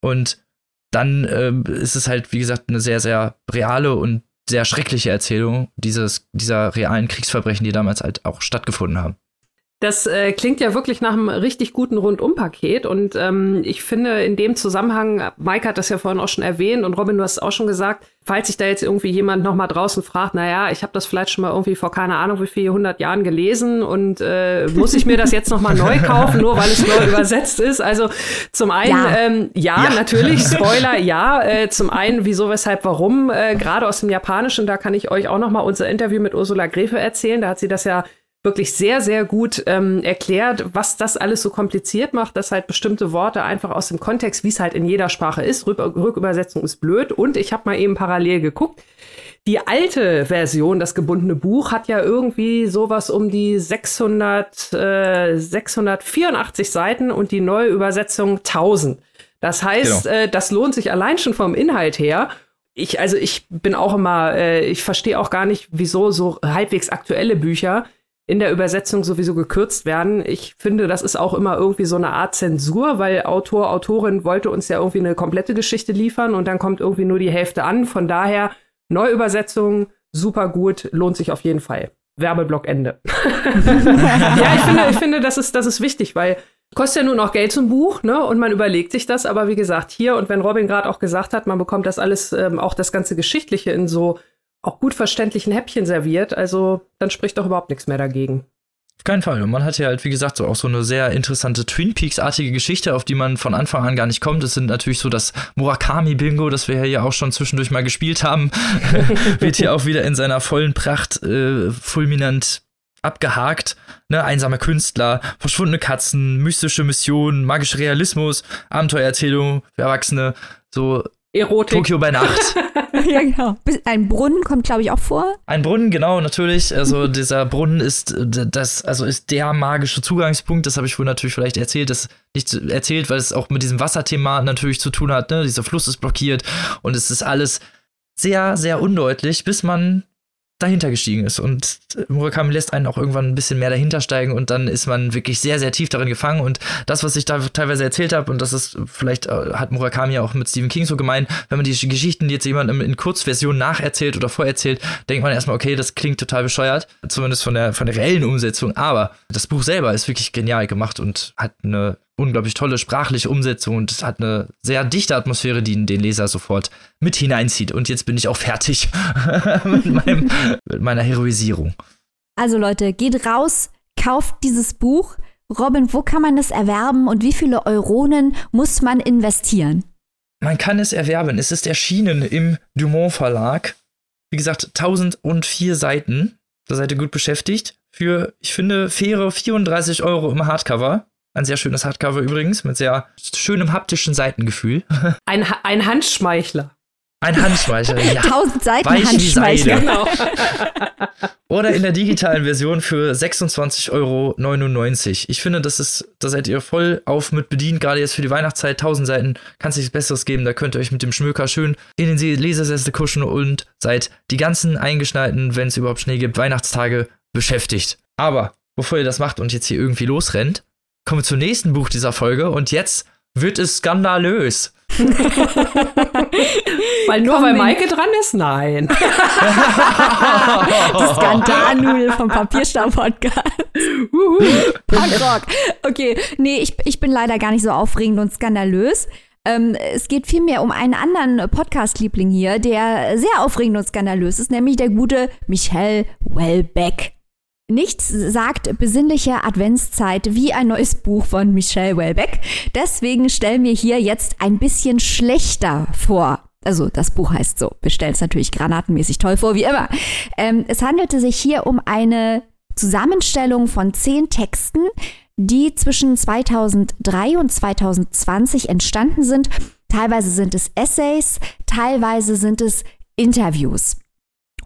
Und dann äh, ist es halt, wie gesagt, eine sehr, sehr reale und sehr schreckliche Erzählung dieses, dieser realen Kriegsverbrechen, die damals halt auch stattgefunden haben. Das äh, klingt ja wirklich nach einem richtig guten Rundumpaket und ähm, ich finde in dem Zusammenhang, Mike hat das ja vorhin auch schon erwähnt und Robin, du hast es auch schon gesagt, falls sich da jetzt irgendwie jemand noch mal draußen fragt, naja, ich habe das vielleicht schon mal irgendwie vor keine Ahnung wie viele hundert Jahren gelesen und äh, muss ich mir das jetzt noch mal neu kaufen, nur weil es neu übersetzt ist? Also zum einen, ja, ähm, ja, ja. natürlich, Spoiler, ja. Äh, zum einen, wieso, weshalb, warum, äh, gerade aus dem Japanischen, da kann ich euch auch noch mal unser Interview mit Ursula Grefe erzählen, da hat sie das ja wirklich sehr, sehr gut ähm, erklärt, was das alles so kompliziert macht, dass halt bestimmte Worte einfach aus dem Kontext, wie es halt in jeder Sprache ist, Rück Rückübersetzung ist blöd. Und ich habe mal eben parallel geguckt. Die alte Version, das gebundene Buch, hat ja irgendwie sowas um die 600, äh, 684 Seiten und die neue Übersetzung 1000. Das heißt, genau. äh, das lohnt sich allein schon vom Inhalt her ich, also ich bin auch immer, äh, ich verstehe auch gar nicht, wieso so halbwegs aktuelle Bücher in der Übersetzung sowieso gekürzt werden. Ich finde, das ist auch immer irgendwie so eine Art Zensur, weil Autor, Autorin wollte uns ja irgendwie eine komplette Geschichte liefern und dann kommt irgendwie nur die Hälfte an. Von daher, Neuübersetzung, super gut, lohnt sich auf jeden Fall. Werbeblock Ende. ja, ich finde, ich finde, das ist, das ist wichtig, weil kostet ja nur noch Geld zum Buch, ne? Und man überlegt sich das, aber wie gesagt, hier und wenn Robin gerade auch gesagt hat, man bekommt das alles, ähm, auch das ganze Geschichtliche in so auch gut verständlichen Häppchen serviert. Also dann spricht doch überhaupt nichts mehr dagegen. Auf keinen Fall. Und man hat ja halt, wie gesagt, so auch so eine sehr interessante Twin Peaks-artige Geschichte, auf die man von Anfang an gar nicht kommt. Das sind natürlich so das Murakami-Bingo, das wir ja auch schon zwischendurch mal gespielt haben, wird hier auch wieder in seiner vollen Pracht äh, fulminant abgehakt. Ne, einsame Künstler, verschwundene Katzen, mystische Missionen, magischer Realismus, Abenteuererzählung für Erwachsene, so Erotik. Tokio bei Nacht. ja, genau. Ein Brunnen kommt, glaube ich, auch vor. Ein Brunnen, genau, natürlich. Also dieser Brunnen ist das, also ist der magische Zugangspunkt. Das habe ich wohl natürlich vielleicht erzählt, das nicht erzählt, weil es auch mit diesem Wasserthema natürlich zu tun hat. Ne? Dieser Fluss ist blockiert und es ist alles sehr, sehr undeutlich, bis man dahinter gestiegen ist. Und Murakami lässt einen auch irgendwann ein bisschen mehr dahinter steigen und dann ist man wirklich sehr, sehr tief darin gefangen. Und das, was ich da teilweise erzählt habe, und das ist vielleicht äh, hat Murakami auch mit Stephen King so gemeint, wenn man die Geschichten jetzt jemandem in Kurzversion nacherzählt oder vorerzählt, denkt man erstmal, okay, das klingt total bescheuert, zumindest von der, von der reellen Umsetzung. Aber das Buch selber ist wirklich genial gemacht und hat eine unglaublich tolle sprachliche Umsetzung und es hat eine sehr dichte Atmosphäre, die den Leser sofort mit hineinzieht. Und jetzt bin ich auch fertig mit, meinem, mit meiner Heroisierung. Also Leute, geht raus, kauft dieses Buch. Robin, wo kann man das erwerben und wie viele Euronen muss man investieren? Man kann es erwerben. Es ist erschienen im Dumont Verlag. Wie gesagt, 1004 Seiten. Da seid ihr gut beschäftigt. Für, ich finde, faire 34 Euro im Hardcover. Ein sehr schönes Hardcover übrigens, mit sehr schönem haptischen Seitengefühl. Ein, ein Handschmeichler. Ein Handschmeichler, ja. Tausend Seiten Handschmeichler. Genau. Oder in der digitalen Version für 26,99 Euro. Ich finde, das ist, da seid ihr voll auf mit bedient, gerade jetzt für die Weihnachtszeit. 1000 Seiten kann es nichts Besseres geben. Da könnt ihr euch mit dem Schmöker schön in den Lesersessel kuschen und seid die ganzen eingeschneiten, wenn es überhaupt Schnee gibt, Weihnachtstage beschäftigt. Aber bevor ihr das macht und jetzt hier irgendwie losrennt, kommen wir zum nächsten Buch dieser Folge und jetzt wird es skandalös. weil nur weil Maike dran ist? Nein. Die Skandalnudel vom Papierstau-Podcast. Punkrock. Okay, nee, ich, ich bin leider gar nicht so aufregend und skandalös. Ähm, es geht vielmehr um einen anderen Podcast-Liebling hier, der sehr aufregend und skandalös ist, nämlich der gute Michel Welbeck. Nichts sagt besinnliche Adventszeit wie ein neues Buch von Michelle Welbeck. Deswegen stellen wir hier jetzt ein bisschen schlechter vor. Also das Buch heißt so. Wir stellen es natürlich granatenmäßig toll vor, wie immer. Ähm, es handelte sich hier um eine Zusammenstellung von zehn Texten, die zwischen 2003 und 2020 entstanden sind. Teilweise sind es Essays, teilweise sind es Interviews.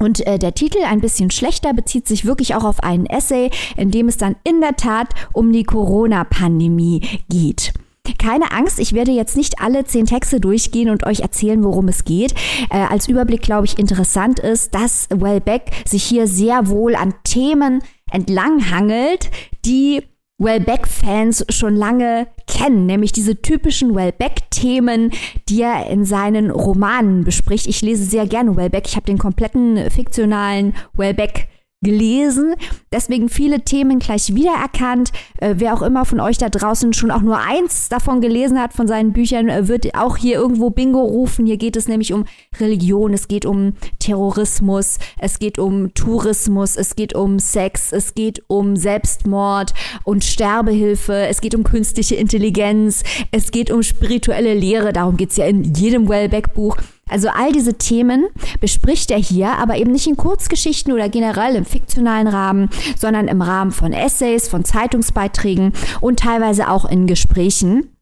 Und äh, der Titel ein bisschen schlechter bezieht sich wirklich auch auf einen Essay, in dem es dann in der Tat um die Corona-Pandemie geht. Keine Angst, ich werde jetzt nicht alle zehn Texte durchgehen und euch erzählen, worum es geht. Äh, als Überblick, glaube ich, interessant ist, dass Wellbeck sich hier sehr wohl an Themen entlanghangelt, die Wellbeck-Fans schon lange kennen, nämlich diese typischen Wellbeck-Themen, die er in seinen Romanen bespricht. Ich lese sehr gerne Wellbeck. Ich habe den kompletten fiktionalen Wellbeck gelesen, deswegen viele Themen gleich wiedererkannt. Äh, wer auch immer von euch da draußen schon auch nur eins davon gelesen hat von seinen Büchern, äh, wird auch hier irgendwo Bingo rufen. Hier geht es nämlich um Religion, es geht um Terrorismus, es geht um Tourismus, es geht um Sex, es geht um Selbstmord und Sterbehilfe, es geht um künstliche Intelligenz, es geht um spirituelle Lehre, darum geht's ja in jedem Wellbeck-Buch. Also all diese Themen bespricht er hier, aber eben nicht in Kurzgeschichten oder generell im fiktionalen Rahmen, sondern im Rahmen von Essays, von Zeitungsbeiträgen und teilweise auch in Gesprächen.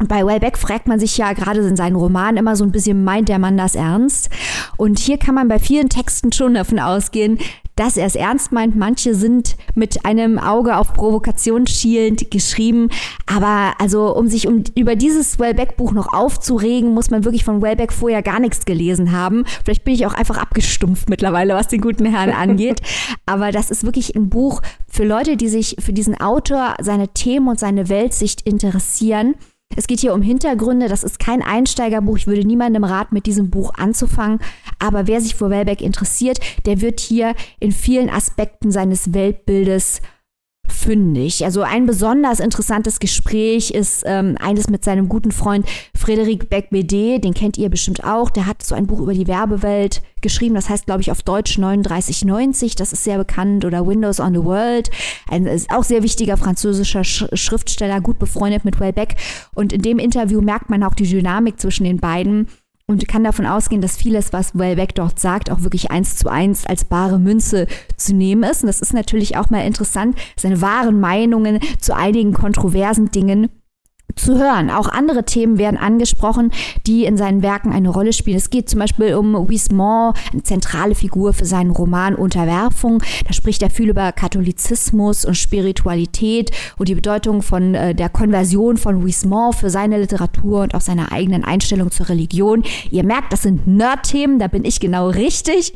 Und bei Wellbeck fragt man sich ja gerade in seinen Romanen immer so ein bisschen, meint der Mann das ernst? Und hier kann man bei vielen Texten schon davon ausgehen, dass er es ernst meint. Manche sind mit einem Auge auf Provokation schielend geschrieben. Aber also, um sich um, über dieses Wellbeck-Buch noch aufzuregen, muss man wirklich von Wellbeck vorher gar nichts gelesen haben. Vielleicht bin ich auch einfach abgestumpft mittlerweile, was den guten Herrn angeht. Aber das ist wirklich ein Buch für Leute, die sich für diesen Autor, seine Themen und seine Weltsicht interessieren. Es geht hier um Hintergründe. Das ist kein Einsteigerbuch. Ich würde niemandem raten, mit diesem Buch anzufangen. Aber wer sich für Wellbeck interessiert, der wird hier in vielen Aspekten seines Weltbildes fündig. Also ein besonders interessantes Gespräch ist ähm, eines mit seinem guten Freund Frédéric Beck-Bédé, den kennt ihr bestimmt auch. Der hat so ein Buch über die Werbewelt geschrieben, das heißt, glaube ich, auf Deutsch 3990, das ist sehr bekannt, oder Windows on the World, ein ist auch sehr wichtiger französischer Sch Schriftsteller, gut befreundet mit Wellbeck. Und in dem Interview merkt man auch die Dynamik zwischen den beiden und kann davon ausgehen, dass vieles, was Wellbeck dort sagt, auch wirklich eins zu eins als bare Münze zu nehmen ist. Und das ist natürlich auch mal interessant, seine wahren Meinungen zu einigen kontroversen Dingen zu hören. Auch andere Themen werden angesprochen, die in seinen Werken eine Rolle spielen. Es geht zum Beispiel um Huismont, eine zentrale Figur für seinen Roman Unterwerfung. Da spricht er viel über Katholizismus und Spiritualität und die Bedeutung von äh, der Konversion von Huismont für seine Literatur und auch seine eigenen Einstellung zur Religion. Ihr merkt, das sind Nerd-Themen, da bin ich genau richtig.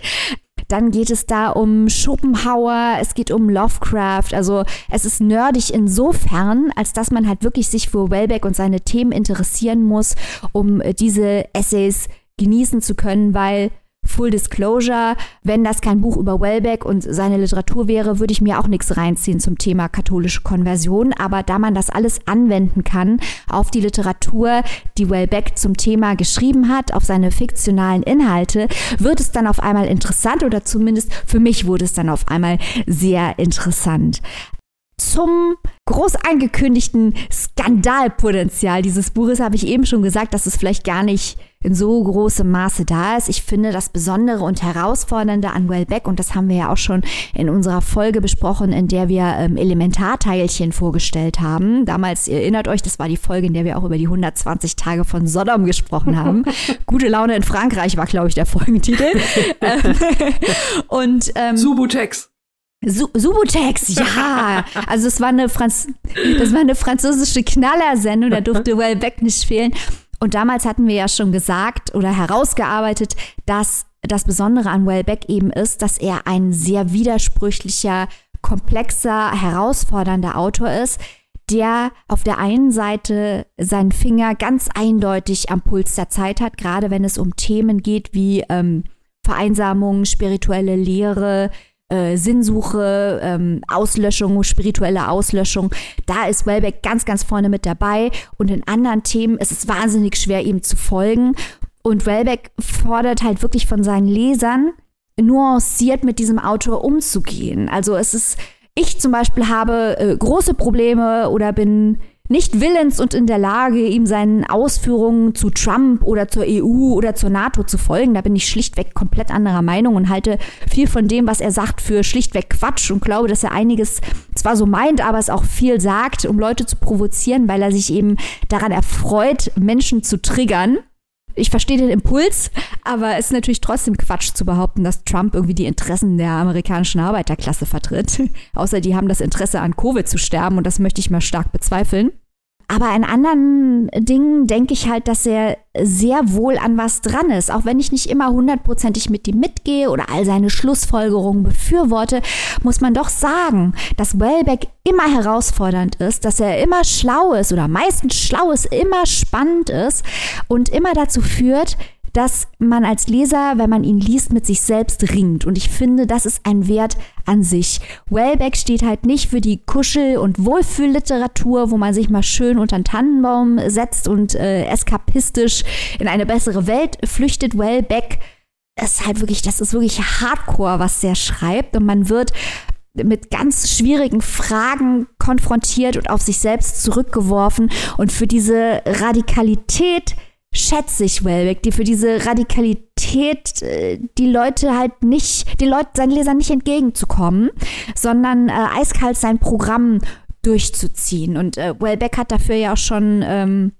Dann geht es da um Schopenhauer, es geht um Lovecraft. Also es ist nerdig insofern, als dass man halt wirklich sich für Wellbeck und seine Themen interessieren muss, um äh, diese Essays genießen zu können, weil Full Disclosure, wenn das kein Buch über Wellbeck und seine Literatur wäre, würde ich mir auch nichts reinziehen zum Thema katholische Konversion. Aber da man das alles anwenden kann auf die Literatur, die Wellbeck zum Thema geschrieben hat, auf seine fiktionalen Inhalte, wird es dann auf einmal interessant oder zumindest für mich wurde es dann auf einmal sehr interessant zum groß angekündigten Skandalpotenzial dieses Buches habe ich eben schon gesagt, dass es vielleicht gar nicht in so großem Maße da ist. Ich finde das Besondere und Herausfordernde an Wellbeck, und das haben wir ja auch schon in unserer Folge besprochen, in der wir ähm, Elementarteilchen vorgestellt haben. Damals, ihr erinnert euch, das war die Folge, in der wir auch über die 120 Tage von Sodom gesprochen haben. Gute Laune in Frankreich war, glaube ich, der Folgentitel. Und ähm, Subutex. Su Subutex, ja. Also es war eine Franz das war eine französische Knallersendung, da durfte Wellbeck nicht fehlen. Und damals hatten wir ja schon gesagt oder herausgearbeitet, dass das Besondere an Wellbeck eben ist, dass er ein sehr widersprüchlicher, komplexer, herausfordernder Autor ist, der auf der einen Seite seinen Finger ganz eindeutig am Puls der Zeit hat, gerade wenn es um Themen geht wie ähm, Vereinsamung, spirituelle Lehre, äh, Sinnsuche, ähm, Auslöschung, spirituelle Auslöschung. Da ist Wellbeck ganz, ganz vorne mit dabei. Und in anderen Themen ist es wahnsinnig schwer, ihm zu folgen. Und Wellbeck fordert halt wirklich von seinen Lesern, nuanciert mit diesem Autor umzugehen. Also es ist, ich zum Beispiel habe äh, große Probleme oder bin nicht willens und in der Lage, ihm seinen Ausführungen zu Trump oder zur EU oder zur NATO zu folgen. Da bin ich schlichtweg komplett anderer Meinung und halte viel von dem, was er sagt, für schlichtweg Quatsch und glaube, dass er einiges zwar so meint, aber es auch viel sagt, um Leute zu provozieren, weil er sich eben daran erfreut, Menschen zu triggern ich verstehe den Impuls, aber es ist natürlich trotzdem Quatsch zu behaupten, dass Trump irgendwie die Interessen der amerikanischen Arbeiterklasse vertritt. Außer die haben das Interesse an Covid zu sterben und das möchte ich mal stark bezweifeln. Aber in anderen Dingen denke ich halt, dass er sehr wohl an was dran ist. Auch wenn ich nicht immer hundertprozentig mit ihm mitgehe oder all seine Schlussfolgerungen befürworte, muss man doch sagen, dass Wellbeck immer herausfordernd ist, dass er immer schlau ist oder meistens schlau ist, immer spannend ist und immer dazu führt, dass man als Leser, wenn man ihn liest, mit sich selbst ringt. Und ich finde, das ist ein Wert an sich. Wellbeck steht halt nicht für die Kuschel- und Wohlfühlliteratur, wo man sich mal schön unter einen Tannenbaum setzt und äh, eskapistisch in eine bessere Welt flüchtet. Wellbeck ist halt wirklich, das ist wirklich Hardcore, was der schreibt. Und man wird mit ganz schwierigen Fragen konfrontiert und auf sich selbst zurückgeworfen. Und für diese Radikalität, schätze ich Wellbeck, die für diese Radikalität äh, die Leute halt nicht, den Leuten, seinen Lesern nicht entgegenzukommen, sondern äh, eiskalt sein Programm durchzuziehen. Und äh, Wellbeck hat dafür ja auch schon ähm,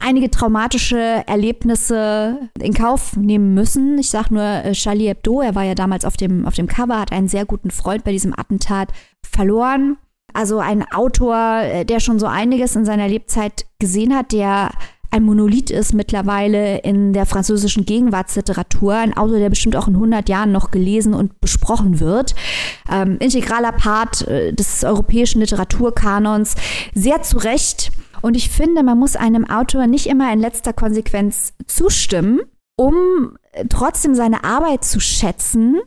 einige traumatische Erlebnisse in Kauf nehmen müssen. Ich sage nur äh, Charlie Hebdo, er war ja damals auf dem, auf dem Cover, hat einen sehr guten Freund bei diesem Attentat verloren. Also ein Autor, äh, der schon so einiges in seiner Lebzeit gesehen hat, der ein Monolith ist mittlerweile in der französischen Gegenwartsliteratur. Ein Autor, der bestimmt auch in 100 Jahren noch gelesen und besprochen wird. Ähm, integraler Part äh, des europäischen Literaturkanons. Sehr zu Recht. Und ich finde, man muss einem Autor nicht immer in letzter Konsequenz zustimmen, um trotzdem seine Arbeit zu schätzen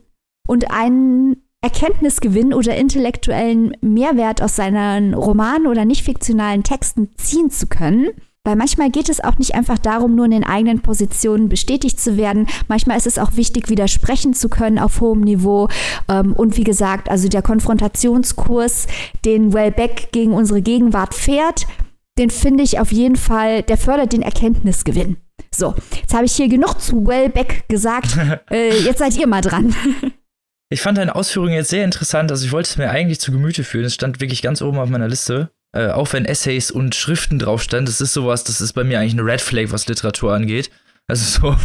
und einen Erkenntnisgewinn oder intellektuellen Mehrwert aus seinen Romanen oder nicht fiktionalen Texten ziehen zu können. Weil manchmal geht es auch nicht einfach darum, nur in den eigenen Positionen bestätigt zu werden. Manchmal ist es auch wichtig, widersprechen zu können auf hohem Niveau. Ähm, und wie gesagt, also der Konfrontationskurs, den Wellbeck gegen unsere Gegenwart fährt, den finde ich auf jeden Fall, der fördert den Erkenntnisgewinn. So, jetzt habe ich hier genug zu Wellbeck gesagt. Äh, jetzt seid ihr mal dran. Ich fand deine Ausführungen jetzt sehr interessant. Also ich wollte es mir eigentlich zu Gemüte führen. Es stand wirklich ganz oben auf meiner Liste äh, auch wenn Essays und Schriften drauf stand, das ist sowas, das ist bei mir eigentlich eine Red Flag, was Literatur angeht. Also so,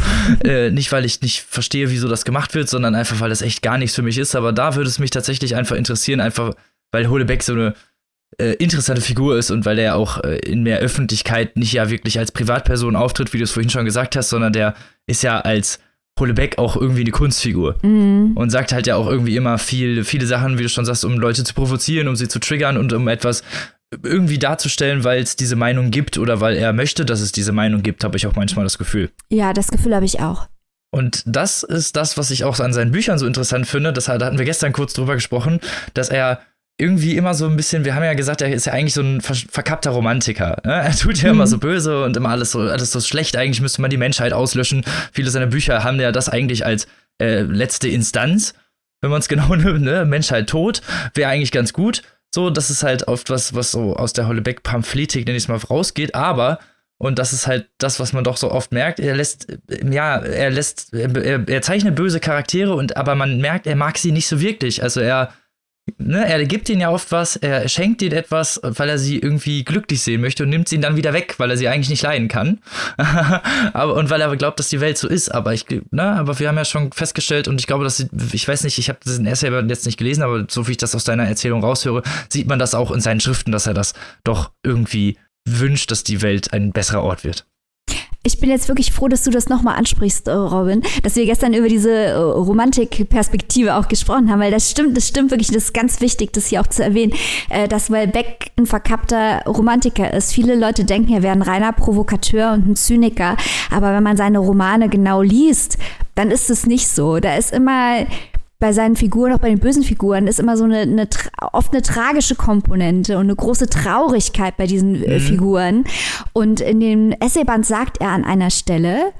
äh, nicht weil ich nicht verstehe, wieso das gemacht wird, sondern einfach, weil das echt gar nichts für mich ist. Aber da würde es mich tatsächlich einfach interessieren, einfach weil Holebeck so eine äh, interessante Figur ist und weil er auch äh, in mehr Öffentlichkeit nicht ja wirklich als Privatperson auftritt, wie du es vorhin schon gesagt hast, sondern der ist ja als Holebeck auch irgendwie eine Kunstfigur mhm. und sagt halt ja auch irgendwie immer viel, viele Sachen, wie du schon sagst, um Leute zu provozieren, um sie zu triggern und um etwas irgendwie darzustellen, weil es diese Meinung gibt oder weil er möchte, dass es diese Meinung gibt, habe ich auch manchmal das Gefühl. Ja, das Gefühl habe ich auch. Und das ist das, was ich auch an seinen Büchern so interessant finde. Das, da hatten wir gestern kurz drüber gesprochen, dass er irgendwie immer so ein bisschen, wir haben ja gesagt, er ist ja eigentlich so ein verkappter Romantiker. Ne? Er tut ja mhm. immer so böse und immer alles so, alles so schlecht. Eigentlich müsste man die Menschheit auslöschen. Viele seiner Bücher haben ja das eigentlich als äh, letzte Instanz. Wenn man es genau nimmt, ne? Menschheit tot, wäre eigentlich ganz gut. So, das ist halt oft was, was so aus der Hollebeck-Pamphletik, nenne ich es mal, rausgeht, aber, und das ist halt das, was man doch so oft merkt, er lässt, ja, er lässt, er, er zeichnet böse Charaktere und, aber man merkt, er mag sie nicht so wirklich. Also er, ne, er gibt ihnen ja oft was, er schenkt ihnen etwas, weil er sie irgendwie glücklich sehen möchte und nimmt sie ihnen dann wieder weg, weil er sie eigentlich nicht leiden kann. aber, und weil er glaubt, dass die Welt so ist. Aber ich, ne, aber wir haben ja schon festgestellt und ich glaube, dass sie, ich weiß nicht, ich habe diesen Essay jetzt nicht gelesen, aber so wie ich das aus deiner Erzählung raushöre, sieht man das auch in seinen Schriften, dass er das doch irgendwie wünscht, dass die Welt ein besserer Ort wird. Ich bin jetzt wirklich froh, dass du das nochmal ansprichst, äh, Robin, dass wir gestern über diese äh, Romantikperspektive auch gesprochen haben, weil das stimmt, das stimmt wirklich, das ist ganz wichtig, das hier auch zu erwähnen, äh, dass Welbeck ein verkappter Romantiker ist. Viele Leute denken, er wäre ein reiner Provokateur und ein Zyniker, aber wenn man seine Romane genau liest, dann ist es nicht so. Da ist immer bei seinen Figuren, auch bei den bösen Figuren, ist immer so eine, eine oft eine tragische Komponente und eine große Traurigkeit bei diesen äh, mhm. Figuren. Und in dem Essayband sagt er an einer Stelle,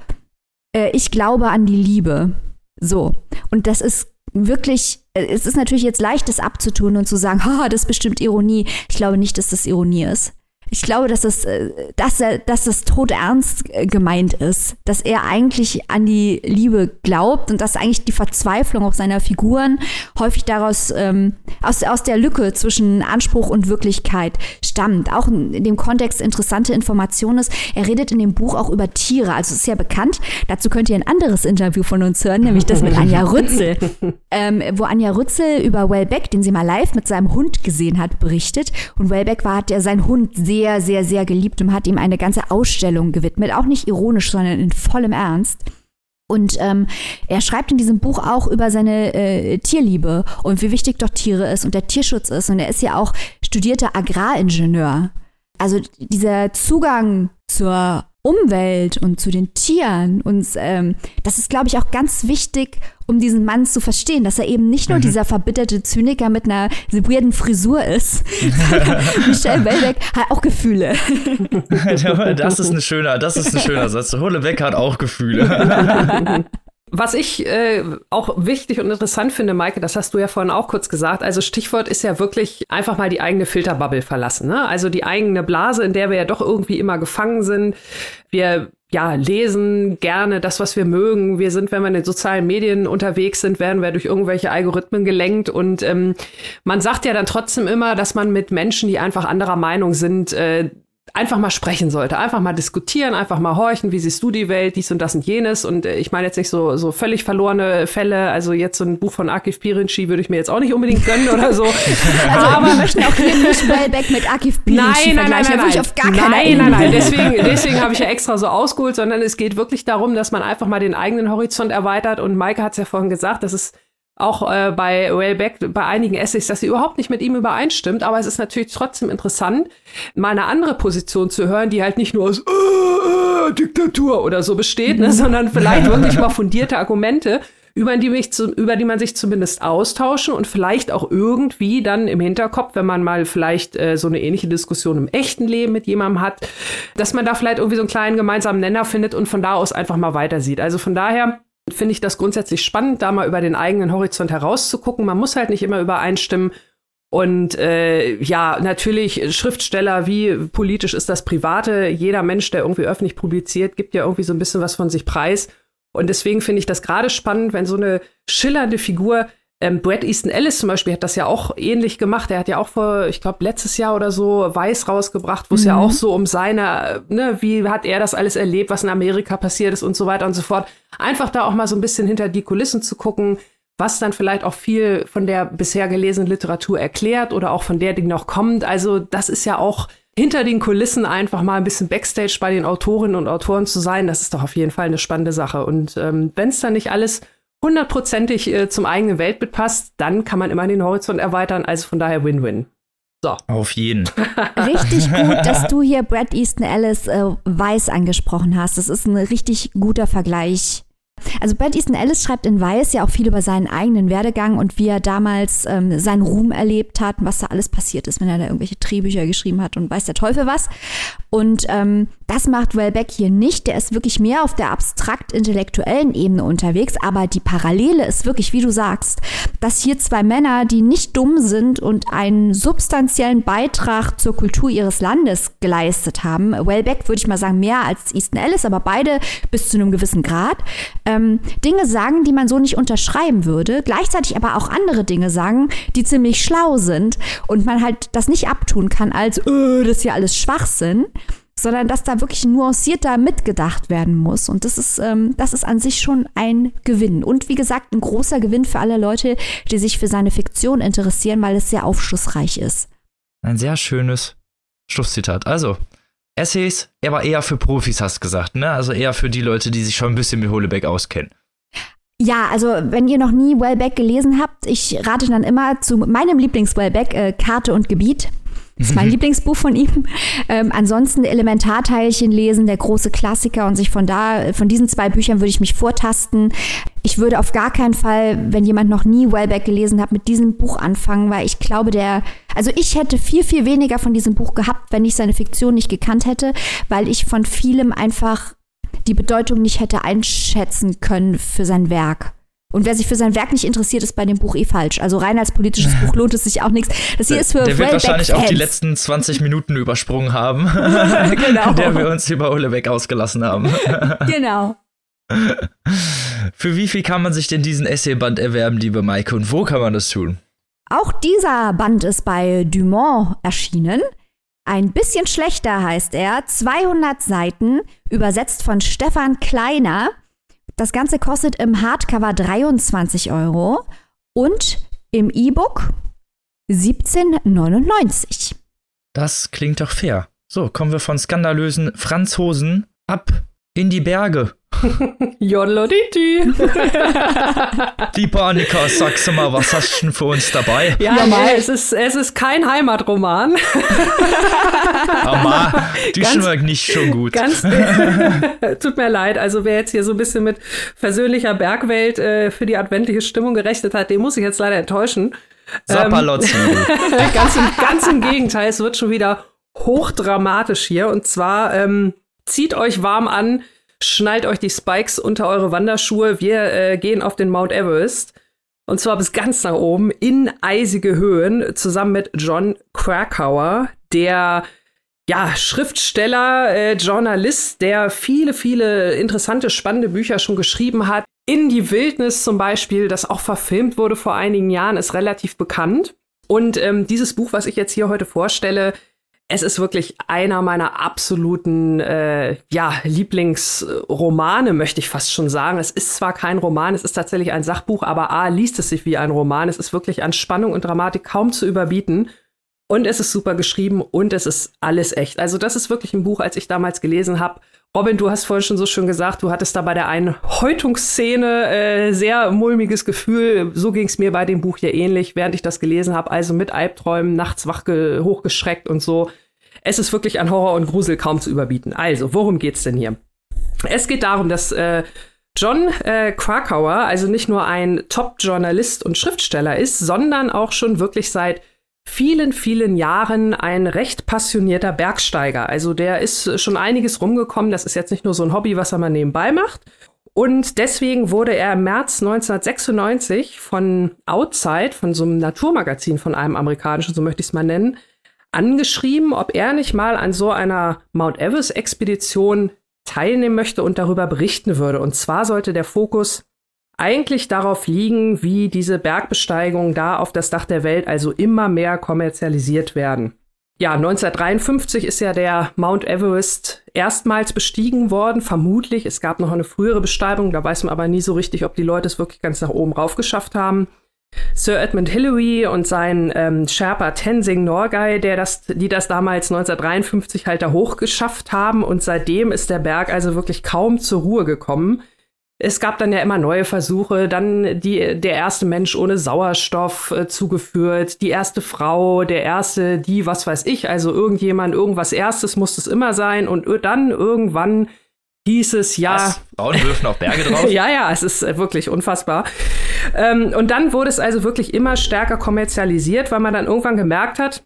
äh, ich glaube an die Liebe. So. Und das ist wirklich, äh, es ist natürlich jetzt leicht, das abzutun und zu sagen, ha, das ist bestimmt Ironie. Ich glaube nicht, dass das Ironie ist ich glaube, dass das, äh, dass er, dass das tot ernst äh, gemeint ist, dass er eigentlich an die Liebe glaubt und dass eigentlich die Verzweiflung auch seiner Figuren häufig daraus ähm, aus, aus der Lücke zwischen Anspruch und Wirklichkeit stammt. Auch in dem Kontext interessante Information ist, er redet in dem Buch auch über Tiere. Also ist ja bekannt. Dazu könnt ihr ein anderes Interview von uns hören, nämlich das mit Anja Rützel, ähm, wo Anja Rützel über Wellbeck, den sie mal live mit seinem Hund gesehen hat, berichtet. Und Wellbeck war hat ja sein Hund sehr sehr, sehr, sehr geliebt und hat ihm eine ganze Ausstellung gewidmet. Auch nicht ironisch, sondern in vollem Ernst. Und ähm, er schreibt in diesem Buch auch über seine äh, Tierliebe und wie wichtig doch Tiere ist und der Tierschutz ist. Und er ist ja auch studierter Agraringenieur. Also dieser Zugang zur Umwelt und zu den Tieren. Und ähm, das ist, glaube ich, auch ganz wichtig, um diesen Mann zu verstehen, dass er eben nicht nur mhm. dieser verbitterte Zyniker mit einer weirden Frisur ist. Michelle Welbeck hat auch Gefühle. das ist ein schöner, das ist ein schöner Satz. Hullebeck hat auch Gefühle. Was ich äh, auch wichtig und interessant finde, Maike, das hast du ja vorhin auch kurz gesagt. Also Stichwort ist ja wirklich einfach mal die eigene Filterbubble verlassen. Ne? Also die eigene Blase, in der wir ja doch irgendwie immer gefangen sind. Wir ja, lesen gerne das, was wir mögen. Wir sind, wenn wir in den sozialen Medien unterwegs sind, werden wir durch irgendwelche Algorithmen gelenkt. Und ähm, man sagt ja dann trotzdem immer, dass man mit Menschen, die einfach anderer Meinung sind, äh, einfach mal sprechen sollte, einfach mal diskutieren, einfach mal horchen, wie siehst du die Welt, dies und das und jenes. Und äh, ich meine jetzt nicht so, so völlig verlorene Fälle, also jetzt so ein Buch von Akif Pirinci würde ich mir jetzt auch nicht unbedingt gönnen oder so. also aber wir möchten auch hier nicht Wellbeck mit Akif Pirinci nein, nein, nein, nein, nein. auf gar nein, nein, nein, deswegen, deswegen habe ich ja extra so ausgeholt, sondern es geht wirklich darum, dass man einfach mal den eigenen Horizont erweitert und Maike hat es ja vorhin gesagt, das ist auch äh, bei Wellbeck, bei einigen Essays, dass sie überhaupt nicht mit ihm übereinstimmt, aber es ist natürlich trotzdem interessant, mal eine andere Position zu hören, die halt nicht nur aus äh, äh, Diktatur oder so besteht, ne, sondern vielleicht wirklich mal fundierte Argumente, über die, mich zu, über die man sich zumindest austauschen und vielleicht auch irgendwie dann im Hinterkopf, wenn man mal vielleicht äh, so eine ähnliche Diskussion im echten Leben mit jemandem hat, dass man da vielleicht irgendwie so einen kleinen gemeinsamen Nenner findet und von da aus einfach mal weiter sieht. Also von daher finde ich das grundsätzlich spannend, da mal über den eigenen Horizont herauszugucken. Man muss halt nicht immer übereinstimmen. Und äh, ja, natürlich Schriftsteller, wie politisch ist das Private? Jeder Mensch, der irgendwie öffentlich publiziert, gibt ja irgendwie so ein bisschen was von sich preis. Und deswegen finde ich das gerade spannend, wenn so eine schillernde Figur ähm, Brad Easton Ellis zum Beispiel hat das ja auch ähnlich gemacht. Er hat ja auch vor, ich glaube, letztes Jahr oder so Weiß rausgebracht, wo es mhm. ja auch so um seine, ne, wie hat er das alles erlebt, was in Amerika passiert ist und so weiter und so fort. Einfach da auch mal so ein bisschen hinter die Kulissen zu gucken, was dann vielleicht auch viel von der bisher gelesenen Literatur erklärt oder auch von der, die noch kommt. Also das ist ja auch hinter den Kulissen einfach mal ein bisschen Backstage bei den Autorinnen und Autoren zu sein, das ist doch auf jeden Fall eine spannende Sache. Und ähm, wenn es dann nicht alles hundertprozentig äh, zum eigenen Weltbild passt, dann kann man immer den Horizont erweitern. Also von daher Win-Win. So. Auf jeden. Richtig gut, dass du hier Brad Easton Ellis äh, Weiß angesprochen hast. Das ist ein richtig guter Vergleich. Also Brad Easton Ellis schreibt in Weiß ja auch viel über seinen eigenen Werdegang und wie er damals ähm, seinen Ruhm erlebt hat und was da alles passiert ist, wenn er da irgendwelche Drehbücher geschrieben hat und weiß der Teufel was. Und ähm, das macht Wellbeck hier nicht. Der ist wirklich mehr auf der abstrakt-intellektuellen Ebene unterwegs. Aber die Parallele ist wirklich, wie du sagst, dass hier zwei Männer, die nicht dumm sind und einen substanziellen Beitrag zur Kultur ihres Landes geleistet haben. Wellbeck würde ich mal sagen, mehr als Easton Ellis, aber beide bis zu einem gewissen Grad. Ähm, Dinge sagen, die man so nicht unterschreiben würde. Gleichzeitig aber auch andere Dinge sagen, die ziemlich schlau sind und man halt das nicht abtun kann als, öh, das ist ja alles Schwachsinn sondern dass da wirklich nuancierter mitgedacht werden muss. Und das ist, ähm, das ist an sich schon ein Gewinn. Und wie gesagt, ein großer Gewinn für alle Leute, die sich für seine Fiktion interessieren, weil es sehr aufschlussreich ist. Ein sehr schönes Schlusszitat. Also, Essays, er war eher für Profis, hast du gesagt, ne? Also eher für die Leute, die sich schon ein bisschen mit Holebeck auskennen. Ja, also wenn ihr noch nie Wellbeck gelesen habt, ich rate dann immer zu meinem Lieblings-Wellbeck, äh, Karte und Gebiet. Das ist mein Lieblingsbuch von ihm. Ähm, ansonsten Elementarteilchen lesen, der große Klassiker und sich von da, von diesen zwei Büchern würde ich mich vortasten. Ich würde auf gar keinen Fall, wenn jemand noch nie Wellbeck gelesen hat, mit diesem Buch anfangen, weil ich glaube, der, also ich hätte viel, viel weniger von diesem Buch gehabt, wenn ich seine Fiktion nicht gekannt hätte, weil ich von vielem einfach die Bedeutung nicht hätte einschätzen können für sein Werk. Und wer sich für sein Werk nicht interessiert, ist bei dem Buch eh falsch. Also rein als politisches Buch lohnt es sich auch nichts. Das hier ist für Der wird wahrscheinlich auch die letzten 20 Minuten übersprungen haben, genau. der wir uns über Olebeck ausgelassen haben. genau. Für wie viel kann man sich denn diesen Essayband erwerben, liebe Maike, und wo kann man das tun? Auch dieser Band ist bei Dumont erschienen. Ein bisschen schlechter heißt er, 200 Seiten, übersetzt von Stefan Kleiner. Das Ganze kostet im Hardcover 23 Euro und im E-Book 17,99. Das klingt doch fair. So, kommen wir von skandalösen Franzosen ab in die Berge. Jodloditi. Die Panika, sagst du mal, was hast du denn für uns dabei? Ja, ja. Es, ist, es ist kein Heimatroman. Aber die ganz, schmeckt nicht schon gut. Ganz, tut mir leid. Also wer jetzt hier so ein bisschen mit versöhnlicher Bergwelt äh, für die adventliche Stimmung gerechnet hat, den muss ich jetzt leider enttäuschen. Sapperlotzi. Ähm, ganz, im, ganz im Gegenteil, es wird schon wieder hochdramatisch hier. Und zwar ähm, zieht euch warm an, schnallt euch die Spikes unter eure Wanderschuhe. Wir äh, gehen auf den Mount Everest. Und zwar bis ganz nach oben in eisige Höhen zusammen mit John Krakauer, der ja, Schriftsteller, äh, Journalist, der viele, viele interessante, spannende Bücher schon geschrieben hat. In die Wildnis zum Beispiel, das auch verfilmt wurde vor einigen Jahren, ist relativ bekannt. Und ähm, dieses Buch, was ich jetzt hier heute vorstelle, es ist wirklich einer meiner absoluten äh, ja, Lieblingsromane, möchte ich fast schon sagen. Es ist zwar kein Roman, es ist tatsächlich ein Sachbuch, aber A liest es sich wie ein Roman. Es ist wirklich an Spannung und Dramatik kaum zu überbieten. Und es ist super geschrieben und es ist alles echt. Also das ist wirklich ein Buch, als ich damals gelesen habe. Robin, du hast vorhin schon so schön gesagt, du hattest da bei der einen Häutungsszene äh, sehr mulmiges Gefühl. So ging es mir bei dem Buch hier ähnlich, während ich das gelesen habe. Also mit Albträumen, nachts wach hochgeschreckt und so. Es ist wirklich an Horror und Grusel kaum zu überbieten. Also, worum geht's denn hier? Es geht darum, dass äh, John äh, Krakauer also nicht nur ein Top-Journalist und Schriftsteller ist, sondern auch schon wirklich seit vielen, vielen Jahren ein recht passionierter Bergsteiger. Also der ist schon einiges rumgekommen. Das ist jetzt nicht nur so ein Hobby, was er mal nebenbei macht. Und deswegen wurde er im März 1996 von Outside, von so einem Naturmagazin von einem amerikanischen, so möchte ich es mal nennen, angeschrieben, ob er nicht mal an so einer Mount Everest-Expedition teilnehmen möchte und darüber berichten würde. Und zwar sollte der Fokus eigentlich darauf liegen, wie diese Bergbesteigungen da auf das Dach der Welt also immer mehr kommerzialisiert werden. Ja, 1953 ist ja der Mount Everest erstmals bestiegen worden, vermutlich. Es gab noch eine frühere Besteigung, da weiß man aber nie so richtig, ob die Leute es wirklich ganz nach oben raufgeschafft haben. Sir Edmund Hillary und sein ähm, Sherpa Tenzing Norgay, der das, die das damals 1953 halt da hochgeschafft haben und seitdem ist der Berg also wirklich kaum zur Ruhe gekommen. Es gab dann ja immer neue Versuche, dann die, der erste Mensch ohne Sauerstoff äh, zugeführt, die erste Frau, der erste, die, was weiß ich, also irgendjemand, irgendwas erstes muss es immer sein und dann irgendwann hieß es ja. Was? Frauen dürfen auch Berge drauf? ja, ja, es ist äh, wirklich unfassbar. Ähm, und dann wurde es also wirklich immer stärker kommerzialisiert, weil man dann irgendwann gemerkt hat,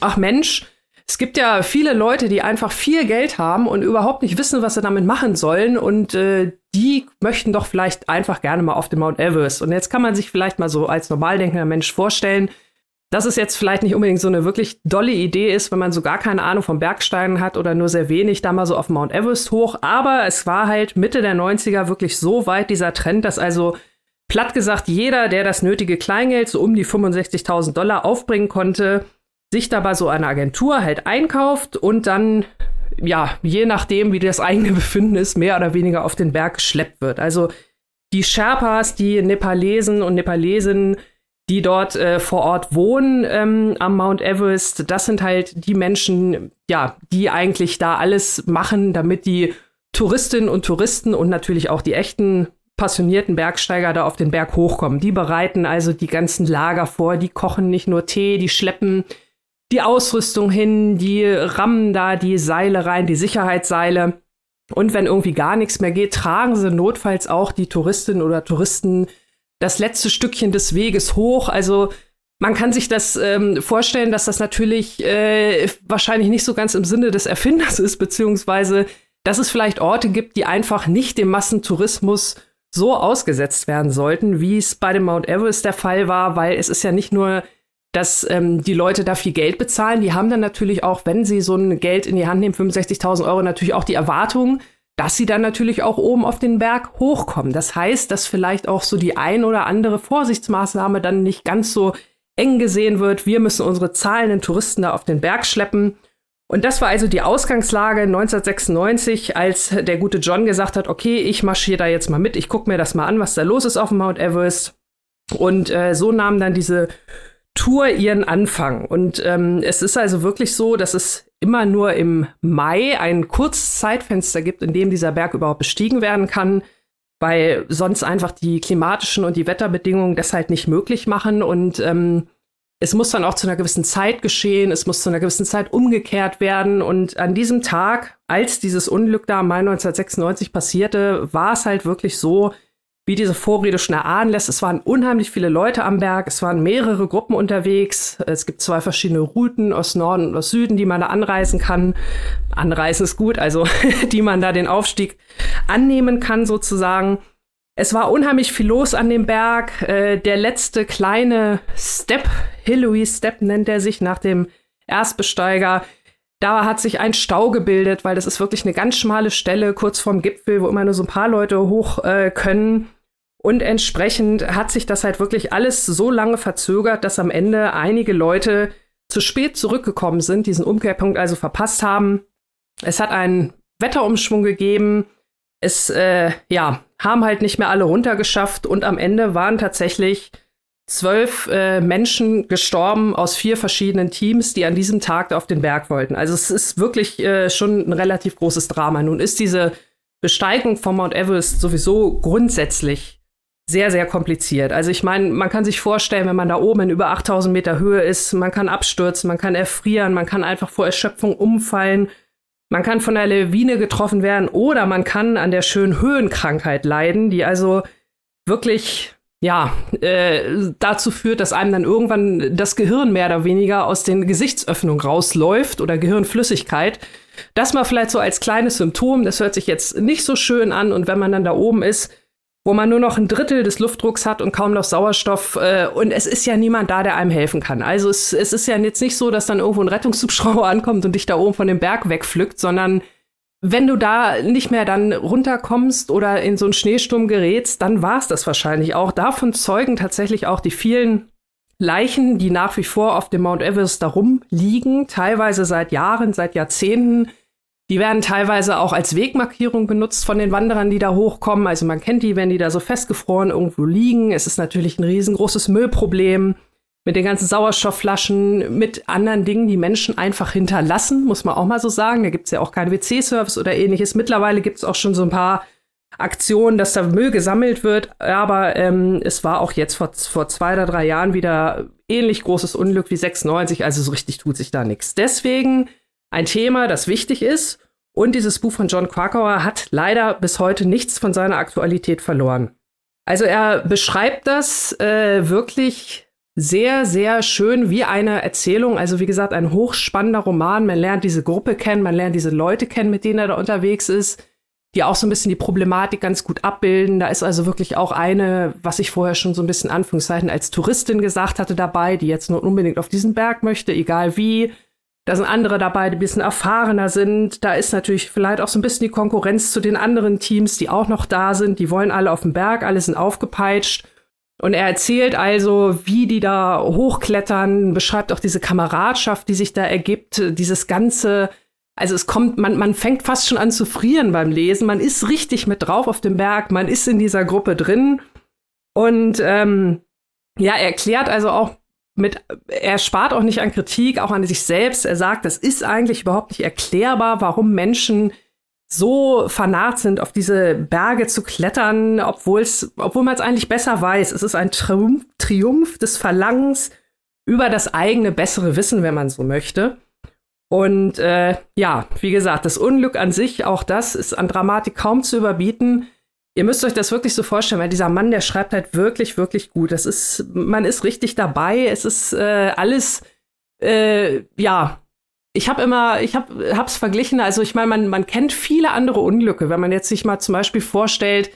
ach Mensch, es gibt ja viele Leute, die einfach viel Geld haben und überhaupt nicht wissen, was sie damit machen sollen. Und äh, die möchten doch vielleicht einfach gerne mal auf den Mount Everest. Und jetzt kann man sich vielleicht mal so als normal denkender Mensch vorstellen, dass es jetzt vielleicht nicht unbedingt so eine wirklich dolle Idee ist, wenn man so gar keine Ahnung vom Bergsteigen hat oder nur sehr wenig, da mal so auf Mount Everest hoch. Aber es war halt Mitte der 90er wirklich so weit dieser Trend, dass also platt gesagt jeder, der das nötige Kleingeld, so um die 65.000 Dollar aufbringen konnte, sich dabei so eine Agentur halt einkauft und dann, ja, je nachdem, wie das eigene Befinden ist, mehr oder weniger auf den Berg geschleppt wird. Also die Sherpas, die Nepalesen und Nepalesinnen, die dort äh, vor Ort wohnen ähm, am Mount Everest. Das sind halt die Menschen, ja, die eigentlich da alles machen, damit die Touristinnen und Touristen und natürlich auch die echten passionierten Bergsteiger da auf den Berg hochkommen. Die bereiten also die ganzen Lager vor, die kochen nicht nur Tee, die schleppen die Ausrüstung hin, die rammen da die Seile rein, die Sicherheitsseile. Und wenn irgendwie gar nichts mehr geht, tragen sie notfalls auch die Touristinnen oder Touristen das letzte Stückchen des Weges hoch. Also man kann sich das ähm, vorstellen, dass das natürlich äh, wahrscheinlich nicht so ganz im Sinne des Erfinders ist, beziehungsweise dass es vielleicht Orte gibt, die einfach nicht dem Massentourismus so ausgesetzt werden sollten, wie es bei dem Mount Everest der Fall war, weil es ist ja nicht nur, dass ähm, die Leute da viel Geld bezahlen, die haben dann natürlich auch, wenn sie so ein Geld in die Hand nehmen, 65.000 Euro, natürlich auch die Erwartung, dass sie dann natürlich auch oben auf den Berg hochkommen. Das heißt, dass vielleicht auch so die ein oder andere Vorsichtsmaßnahme dann nicht ganz so eng gesehen wird. Wir müssen unsere zahlenden Touristen da auf den Berg schleppen. Und das war also die Ausgangslage 1996, als der gute John gesagt hat, okay, ich marschiere da jetzt mal mit, ich gucke mir das mal an, was da los ist auf dem Mount Everest. Und äh, so nahm dann diese Tour ihren Anfang. Und ähm, es ist also wirklich so, dass es immer nur im Mai ein kurzes Zeitfenster gibt, in dem dieser Berg überhaupt bestiegen werden kann, weil sonst einfach die klimatischen und die Wetterbedingungen das halt nicht möglich machen. Und ähm, es muss dann auch zu einer gewissen Zeit geschehen, es muss zu einer gewissen Zeit umgekehrt werden. Und an diesem Tag, als dieses Unglück da im Mai 1996 passierte, war es halt wirklich so, wie diese Vorrede schon erahnen lässt. Es waren unheimlich viele Leute am Berg, es waren mehrere Gruppen unterwegs. Es gibt zwei verschiedene Routen aus Norden und aus Süden, die man da anreisen kann. Anreisen ist gut, also die man da den Aufstieg annehmen kann sozusagen. Es war unheimlich viel los an dem Berg. Äh, der letzte kleine Step, Hillary Step nennt er sich nach dem Erstbesteiger. Da hat sich ein Stau gebildet, weil das ist wirklich eine ganz schmale Stelle kurz vorm Gipfel, wo immer nur so ein paar Leute hoch äh, können. Und entsprechend hat sich das halt wirklich alles so lange verzögert, dass am Ende einige Leute zu spät zurückgekommen sind, diesen Umkehrpunkt also verpasst haben. Es hat einen Wetterumschwung gegeben. Es, äh, ja, haben halt nicht mehr alle runtergeschafft und am Ende waren tatsächlich zwölf äh, Menschen gestorben aus vier verschiedenen Teams, die an diesem Tag auf den Berg wollten. Also es ist wirklich äh, schon ein relativ großes Drama. Nun ist diese Besteigung von Mount Everest sowieso grundsätzlich sehr, sehr kompliziert. Also ich meine, man kann sich vorstellen, wenn man da oben in über 8000 Meter Höhe ist, man kann abstürzen, man kann erfrieren, man kann einfach vor Erschöpfung umfallen. Man kann von einer Lawine getroffen werden oder man kann an der schönen Höhenkrankheit leiden, die also wirklich ja, äh, dazu führt, dass einem dann irgendwann das Gehirn mehr oder weniger aus den Gesichtsöffnungen rausläuft oder Gehirnflüssigkeit. Das mal vielleicht so als kleines Symptom, das hört sich jetzt nicht so schön an und wenn man dann da oben ist, wo man nur noch ein Drittel des Luftdrucks hat und kaum noch Sauerstoff. Äh, und es ist ja niemand da, der einem helfen kann. Also es, es ist ja jetzt nicht so, dass dann irgendwo ein Rettungshubschrauber ankommt und dich da oben von dem Berg wegpflückt, sondern wenn du da nicht mehr dann runterkommst oder in so einen Schneesturm gerätst, dann war es das wahrscheinlich auch. Davon zeugen tatsächlich auch die vielen Leichen, die nach wie vor auf dem Mount Everest da rumliegen, teilweise seit Jahren, seit Jahrzehnten. Die werden teilweise auch als Wegmarkierung benutzt von den Wanderern, die da hochkommen. Also man kennt die, wenn die da so festgefroren irgendwo liegen. Es ist natürlich ein riesengroßes Müllproblem mit den ganzen Sauerstoffflaschen, mit anderen Dingen, die Menschen einfach hinterlassen, muss man auch mal so sagen. Da gibt's ja auch keinen WC-Service oder ähnliches. Mittlerweile gibt's auch schon so ein paar Aktionen, dass da Müll gesammelt wird. Aber ähm, es war auch jetzt vor, vor zwei oder drei Jahren wieder ähnlich großes Unglück wie 96. Also so richtig tut sich da nichts. Deswegen ein Thema, das wichtig ist. Und dieses Buch von John Krakauer hat leider bis heute nichts von seiner Aktualität verloren. Also er beschreibt das äh, wirklich sehr, sehr schön wie eine Erzählung. Also wie gesagt, ein hochspannender Roman. Man lernt diese Gruppe kennen, man lernt diese Leute kennen, mit denen er da unterwegs ist, die auch so ein bisschen die Problematik ganz gut abbilden. Da ist also wirklich auch eine, was ich vorher schon so ein bisschen Anführungszeichen als Touristin gesagt hatte dabei, die jetzt nur unbedingt auf diesen Berg möchte, egal wie. Da sind andere dabei, die ein bisschen erfahrener sind. Da ist natürlich vielleicht auch so ein bisschen die Konkurrenz zu den anderen Teams, die auch noch da sind. Die wollen alle auf den Berg, alle sind aufgepeitscht. Und er erzählt also, wie die da hochklettern, beschreibt auch diese Kameradschaft, die sich da ergibt, dieses ganze, also es kommt, man, man fängt fast schon an zu frieren beim Lesen. Man ist richtig mit drauf auf dem Berg, man ist in dieser Gruppe drin. Und ähm, ja, er erklärt also auch mit, er spart auch nicht an Kritik, auch an sich selbst. Er sagt, das ist eigentlich überhaupt nicht erklärbar, warum Menschen so vernarrt sind, auf diese Berge zu klettern, obwohl's, obwohl man es eigentlich besser weiß. Es ist ein Triumph, Triumph des Verlangens über das eigene bessere Wissen, wenn man so möchte. Und äh, ja, wie gesagt, das Unglück an sich, auch das ist an Dramatik kaum zu überbieten. Ihr müsst euch das wirklich so vorstellen, weil dieser Mann, der schreibt halt wirklich, wirklich gut. Das ist, man ist richtig dabei. Es ist äh, alles, äh, ja, ich habe immer, ich habe hab's verglichen. Also ich meine, man, man kennt viele andere Unglücke. Wenn man jetzt sich mal zum Beispiel vorstellt,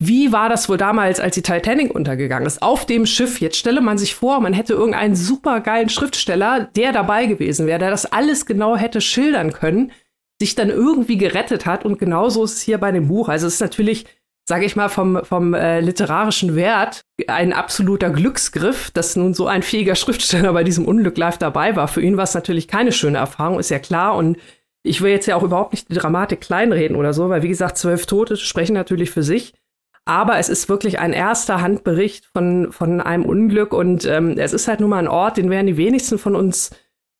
wie war das wohl damals, als die Titanic untergegangen ist? Auf dem Schiff. Jetzt stelle man sich vor, man hätte irgendeinen supergeilen Schriftsteller, der dabei gewesen wäre, der das alles genau hätte schildern können, sich dann irgendwie gerettet hat. Und genauso ist es hier bei dem Buch. Also es ist natürlich sage ich mal, vom, vom äh, literarischen Wert ein absoluter Glücksgriff, dass nun so ein fähiger Schriftsteller bei diesem Unglück live dabei war. Für ihn war es natürlich keine schöne Erfahrung, ist ja klar. Und ich will jetzt ja auch überhaupt nicht die Dramatik kleinreden oder so, weil wie gesagt, zwölf Tote sprechen natürlich für sich. Aber es ist wirklich ein erster Handbericht von, von einem Unglück und ähm, es ist halt nun mal ein Ort, den werden die wenigsten von uns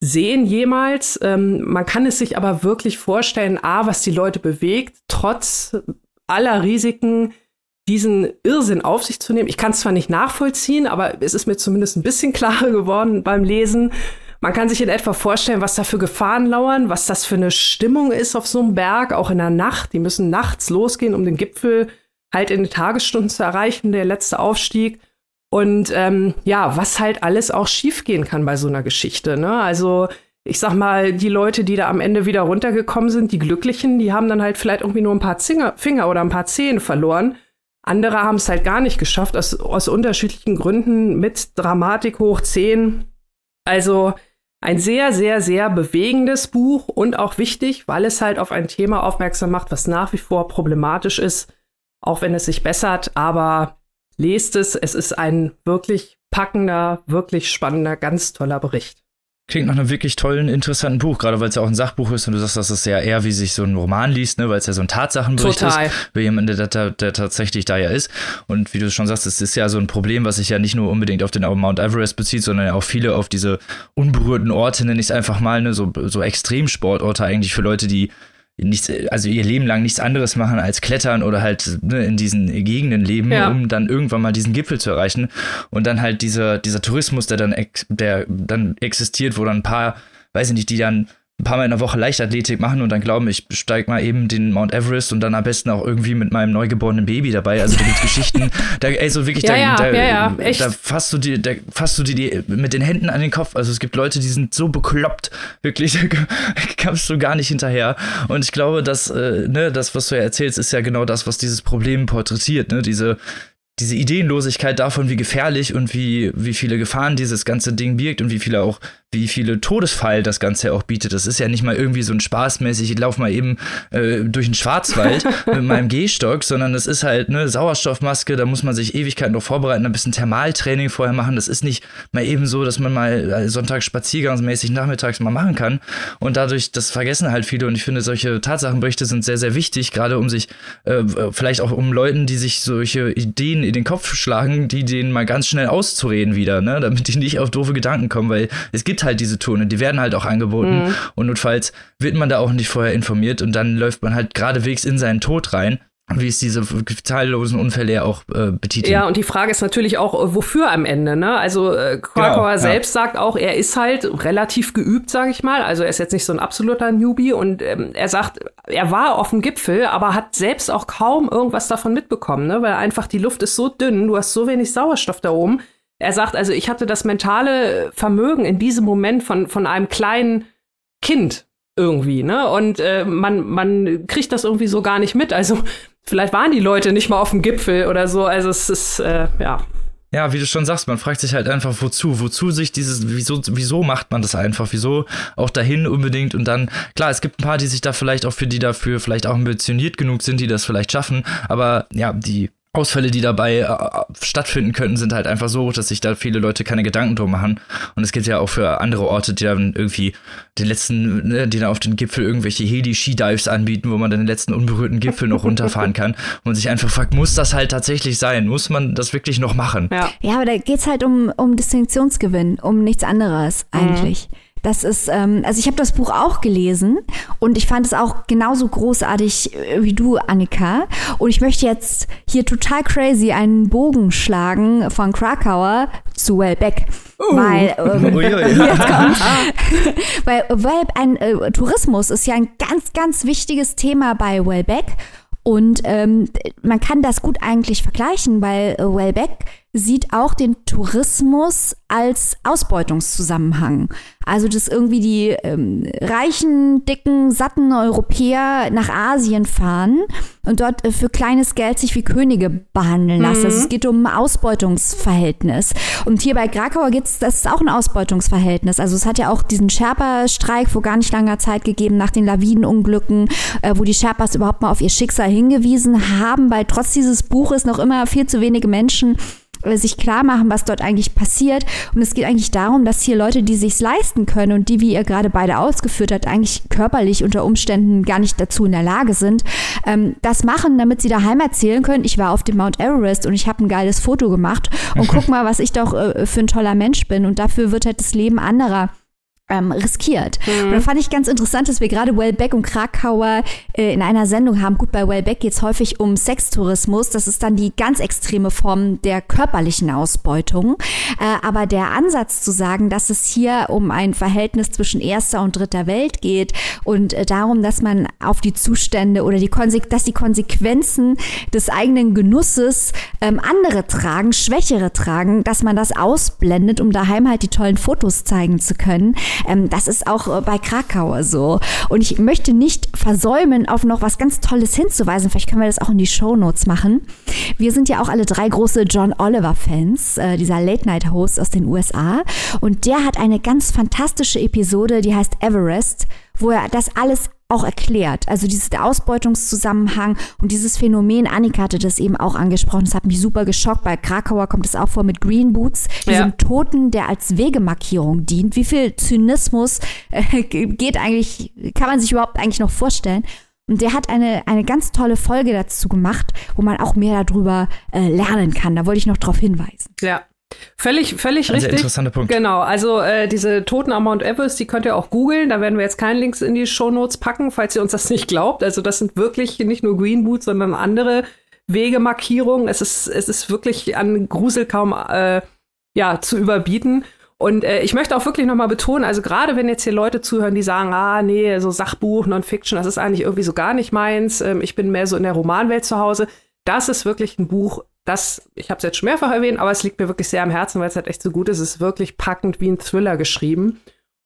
sehen jemals. Ähm, man kann es sich aber wirklich vorstellen, a, was die Leute bewegt, trotz aller Risiken, diesen Irrsinn auf sich zu nehmen. Ich kann es zwar nicht nachvollziehen, aber es ist mir zumindest ein bisschen klarer geworden beim Lesen. Man kann sich in etwa vorstellen, was da für Gefahren lauern, was das für eine Stimmung ist auf so einem Berg, auch in der Nacht. Die müssen nachts losgehen, um den Gipfel halt in den Tagesstunden zu erreichen, der letzte Aufstieg. Und ähm, ja, was halt alles auch schiefgehen kann bei so einer Geschichte. Ne? Also ich sag mal, die Leute, die da am Ende wieder runtergekommen sind, die Glücklichen, die haben dann halt vielleicht irgendwie nur ein paar Finger oder ein paar Zehen verloren. Andere haben es halt gar nicht geschafft, aus, aus unterschiedlichen Gründen, mit Dramatik hoch 10. Also ein sehr, sehr, sehr bewegendes Buch und auch wichtig, weil es halt auf ein Thema aufmerksam macht, was nach wie vor problematisch ist, auch wenn es sich bessert. Aber lest es, es ist ein wirklich packender, wirklich spannender, ganz toller Bericht. Klingt nach einem wirklich tollen, interessanten Buch, gerade weil es ja auch ein Sachbuch ist und du sagst, dass es ja eher wie sich so ein Roman liest, ne, weil es ja so ein Tatsachenbericht Total. ist, wie jemand, der, der, der, tatsächlich da ja ist. Und wie du schon sagst, es ist ja so ein Problem, was sich ja nicht nur unbedingt auf den Mount Everest bezieht, sondern ja auch viele auf diese unberührten Orte, nenne ich es einfach mal, ne, so, so Extremsportorte eigentlich für Leute, die nichts, also ihr Leben lang nichts anderes machen als klettern oder halt ne, in diesen Gegenden leben, ja. um dann irgendwann mal diesen Gipfel zu erreichen. Und dann halt dieser, dieser Tourismus, der dann, der dann existiert, wo dann ein paar, weiß ich nicht, die dann ein paar Mal in der Woche Leichtathletik machen und dann glauben, ich steige mal eben den Mount Everest und dann am besten auch irgendwie mit meinem neugeborenen Baby dabei. Also da gibt's Geschichten, da, ey, so wirklich, ja, da, ja, da, ja, ja, da fasst du dir, da fasst du dir die mit den Händen an den Kopf. Also es gibt Leute, die sind so bekloppt, wirklich, da kamst du gar nicht hinterher. Und ich glaube, dass, äh, ne, das, was du ja erzählst, ist ja genau das, was dieses Problem porträtiert, ne, diese, diese Ideenlosigkeit davon, wie gefährlich und wie, wie viele Gefahren dieses ganze Ding birgt und wie viele auch wie viele Todesfall das Ganze auch bietet. Das ist ja nicht mal irgendwie so ein spaßmäßig, ich laufe mal eben äh, durch den Schwarzwald mit meinem Gehstock, sondern das ist halt eine Sauerstoffmaske, da muss man sich Ewigkeiten noch vorbereiten, ein bisschen Thermaltraining vorher machen. Das ist nicht mal eben so, dass man mal äh, Sonntag spaziergangsmäßig nachmittags mal machen kann. Und dadurch, das vergessen halt viele und ich finde, solche Tatsachenberichte sind sehr, sehr wichtig, gerade um sich, äh, vielleicht auch um Leuten, die sich solche Ideen in den Kopf schlagen, die denen mal ganz schnell auszureden wieder, ne? damit die nicht auf doofe Gedanken kommen, weil es gibt halt diese Touren und die werden halt auch angeboten. Mhm. Und notfalls wird man da auch nicht vorher informiert und dann läuft man halt geradewegs in seinen Tod rein wie es diese zahllosen Unfälle ja auch äh, betiteln. Ja, und die Frage ist natürlich auch, äh, wofür am Ende, ne? Also äh, Krakauer genau, selbst ja. sagt auch, er ist halt relativ geübt, sage ich mal. Also er ist jetzt nicht so ein absoluter Newbie und ähm, er sagt, er war auf dem Gipfel, aber hat selbst auch kaum irgendwas davon mitbekommen, ne? Weil einfach die Luft ist so dünn, du hast so wenig Sauerstoff da oben er sagt, also ich hatte das mentale Vermögen in diesem Moment von, von einem kleinen Kind irgendwie, ne? Und äh, man, man kriegt das irgendwie so gar nicht mit. Also vielleicht waren die Leute nicht mal auf dem Gipfel oder so. Also es ist, äh, ja. Ja, wie du schon sagst, man fragt sich halt einfach, wozu? Wozu sich dieses, wieso, wieso macht man das einfach? Wieso auch dahin unbedingt? Und dann, klar, es gibt ein paar, die sich da vielleicht auch für die dafür vielleicht auch ambitioniert genug sind, die das vielleicht schaffen. Aber ja, die Ausfälle, die dabei äh, stattfinden könnten, sind halt einfach so, dass sich da viele Leute keine Gedanken drum machen. Und es gibt ja auch für andere Orte, die dann irgendwie den letzten, ne, die dann auf den Gipfel irgendwelche Heli-Ski-Dives anbieten, wo man dann den letzten unberührten Gipfel noch runterfahren kann und sich einfach fragt, muss das halt tatsächlich sein? Muss man das wirklich noch machen? Ja, ja aber da geht's halt um, um Distinktionsgewinn, um nichts anderes eigentlich. Mhm. Das ist, ähm, also ich habe das Buch auch gelesen und ich fand es auch genauso großartig äh, wie du, Annika. Und ich möchte jetzt hier total crazy einen Bogen schlagen von Krakauer zu Wellbeck. Uh. Weil, ähm, weil weil ein äh, Tourismus ist ja ein ganz, ganz wichtiges Thema bei Wellbeck. Und ähm, man kann das gut eigentlich vergleichen, weil äh, Wellbeck sieht auch den Tourismus als Ausbeutungszusammenhang. Also, dass irgendwie die ähm, reichen, dicken, satten Europäer nach Asien fahren und dort äh, für kleines Geld sich wie Könige behandeln lassen. Mhm. Also, es geht um ein Ausbeutungsverhältnis. Und hier bei Krakauer geht's, das ist auch ein Ausbeutungsverhältnis. Also, es hat ja auch diesen Sherpa-Streik vor gar nicht langer Zeit gegeben, nach den Lawinenunglücken, äh, wo die Sherpas überhaupt mal auf ihr Schicksal hingewiesen haben, weil trotz dieses Buches noch immer viel zu wenige Menschen sich klar machen, was dort eigentlich passiert. Und es geht eigentlich darum, dass hier Leute, die sich's leisten können und die, wie ihr gerade beide ausgeführt habt, eigentlich körperlich unter Umständen gar nicht dazu in der Lage sind, ähm, das machen, damit sie daheim erzählen können, ich war auf dem Mount Everest und ich habe ein geiles Foto gemacht und guck mal, was ich doch äh, für ein toller Mensch bin. Und dafür wird halt das Leben anderer ähm, riskiert. Mhm. Und da fand ich ganz interessant, dass wir gerade Wellbeck und Krakauer äh, in einer Sendung haben. Gut, bei Wellbeck geht es häufig um Sextourismus. Das ist dann die ganz extreme Form der körperlichen Ausbeutung. Äh, aber der Ansatz zu sagen, dass es hier um ein Verhältnis zwischen erster und dritter Welt geht und äh, darum, dass man auf die Zustände oder die Konse dass die Konsequenzen des eigenen Genusses ähm, andere tragen, Schwächere tragen, dass man das ausblendet, um daheim halt die tollen Fotos zeigen zu können ähm, das ist auch äh, bei Krakauer so. Und ich möchte nicht versäumen, auf noch was ganz Tolles hinzuweisen. Vielleicht können wir das auch in die Show Notes machen. Wir sind ja auch alle drei große John Oliver-Fans, äh, dieser Late-Night-Host aus den USA. Und der hat eine ganz fantastische Episode, die heißt Everest, wo er das alles auch erklärt. Also dieses Ausbeutungszusammenhang und dieses Phänomen, Annika hatte das eben auch angesprochen, das hat mich super geschockt. Bei Krakauer kommt es auch vor mit Green Boots, diesem ja. Toten, der als Wegemarkierung dient. Wie viel Zynismus äh, geht eigentlich, kann man sich überhaupt eigentlich noch vorstellen? Und der hat eine, eine ganz tolle Folge dazu gemacht, wo man auch mehr darüber äh, lernen kann. Da wollte ich noch darauf hinweisen. Ja, Völlig, völlig richtig. interessanter Punkt. Genau, also äh, diese Toten am Mount Everest, die könnt ihr auch googeln. Da werden wir jetzt keinen Links in die Show Notes packen, falls ihr uns das nicht glaubt. Also das sind wirklich nicht nur Green Boots, sondern andere Wegemarkierungen. Es ist, es ist wirklich an Grusel kaum äh, ja, zu überbieten. Und äh, ich möchte auch wirklich nochmal betonen, also gerade wenn jetzt hier Leute zuhören, die sagen, ah, nee, so Sachbuch, Non-Fiction, das ist eigentlich irgendwie so gar nicht meins. Ähm, ich bin mehr so in der Romanwelt zu Hause. Das ist wirklich ein Buch, das, ich habe es jetzt schon mehrfach erwähnt, aber es liegt mir wirklich sehr am Herzen, weil es halt echt so gut ist. Es ist wirklich packend wie ein Thriller geschrieben.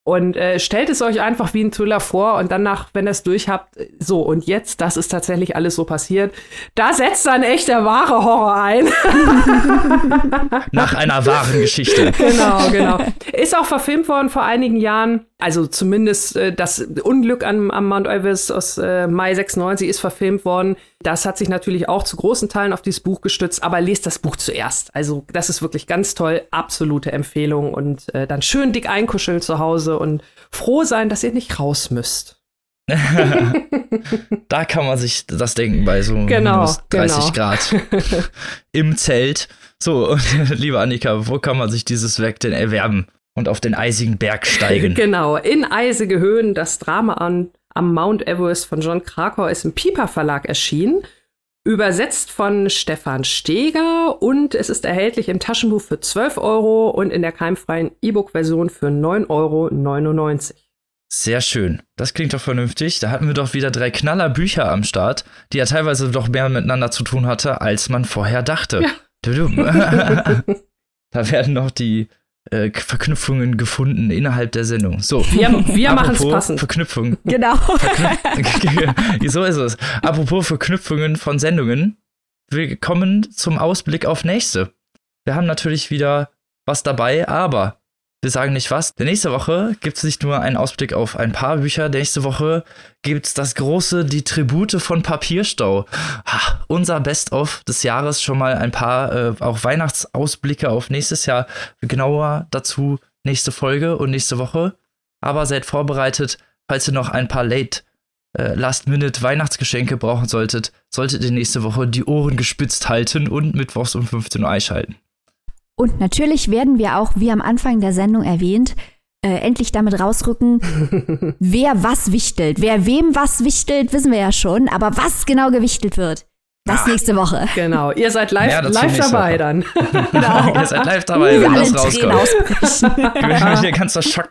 Und äh, stellt es euch einfach wie ein Thriller vor und danach, wenn ihr es durch habt, so und jetzt, das ist tatsächlich alles so passiert. Da setzt dann echt der wahre Horror ein. Nach einer wahren Geschichte. Genau, genau. Ist auch verfilmt worden vor einigen Jahren. Also zumindest äh, das Unglück am, am Mount Everest aus äh, Mai 96 ist verfilmt worden. Das hat sich natürlich auch zu großen Teilen auf dieses Buch gestützt, aber lest das Buch zuerst. Also das ist wirklich ganz toll, absolute Empfehlung und äh, dann schön dick einkuscheln zu Hause und froh sein, dass ihr nicht raus müsst. da kann man sich das denken bei so genau, minus 30 genau. Grad im Zelt. So, und, liebe Annika, wo kann man sich dieses Werk denn erwerben und auf den eisigen Berg steigen? genau, in eisige Höhen. Das Drama an, am Mount Everest von John Krakauer ist im Piper Verlag erschienen. Übersetzt von Stefan Steger und es ist erhältlich im Taschenbuch für 12 Euro und in der keimfreien E-Book-Version für 9,99 Euro. Sehr schön. Das klingt doch vernünftig. Da hatten wir doch wieder drei Knaller Bücher am Start, die ja teilweise doch mehr miteinander zu tun hatte, als man vorher dachte. Ja. da werden noch die äh, Verknüpfungen gefunden innerhalb der Sendung. So, wir, wir machen es passend. Verknüpfung. Genau. so ist es. Apropos Verknüpfungen von Sendungen, wir kommen zum Ausblick auf nächste. Wir haben natürlich wieder was dabei, aber wir sagen nicht was. Denn nächste Woche gibt es nicht nur einen Ausblick auf ein paar Bücher, nächste Woche gibt es das große Die Tribute von Papierstau. Ha, unser Best-of des Jahres, schon mal ein paar äh, auch Weihnachtsausblicke auf nächstes Jahr. Genauer dazu nächste Folge und nächste Woche. Aber seid vorbereitet, falls ihr noch ein paar Late äh, Last-Minute-Weihnachtsgeschenke brauchen solltet, solltet ihr nächste Woche die Ohren gespitzt halten und mittwochs um 15 Uhr einschalten. Und natürlich werden wir auch, wie am Anfang der Sendung erwähnt, äh, endlich damit rausrücken, wer was wichtelt. Wer wem was wichtelt, wissen wir ja schon, aber was genau gewichtelt wird. Das Ach, nächste Woche. Genau, ihr seid live, live dabei dann. genau. ihr seid live dabei, wenn das rauskommt. wenn hier ganzer Schock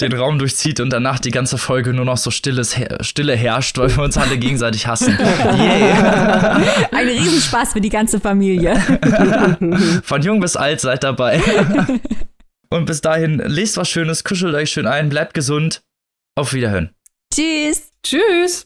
den Raum durchzieht und danach die ganze Folge nur noch so stilles, Stille herrscht, weil wir uns alle gegenseitig hassen. Yeah. Ein Riesenspaß für die ganze Familie. Von jung bis alt seid dabei. Und bis dahin, lest was Schönes, kuschelt euch schön ein, bleibt gesund. Auf Wiederhören. Tschüss. Tschüss.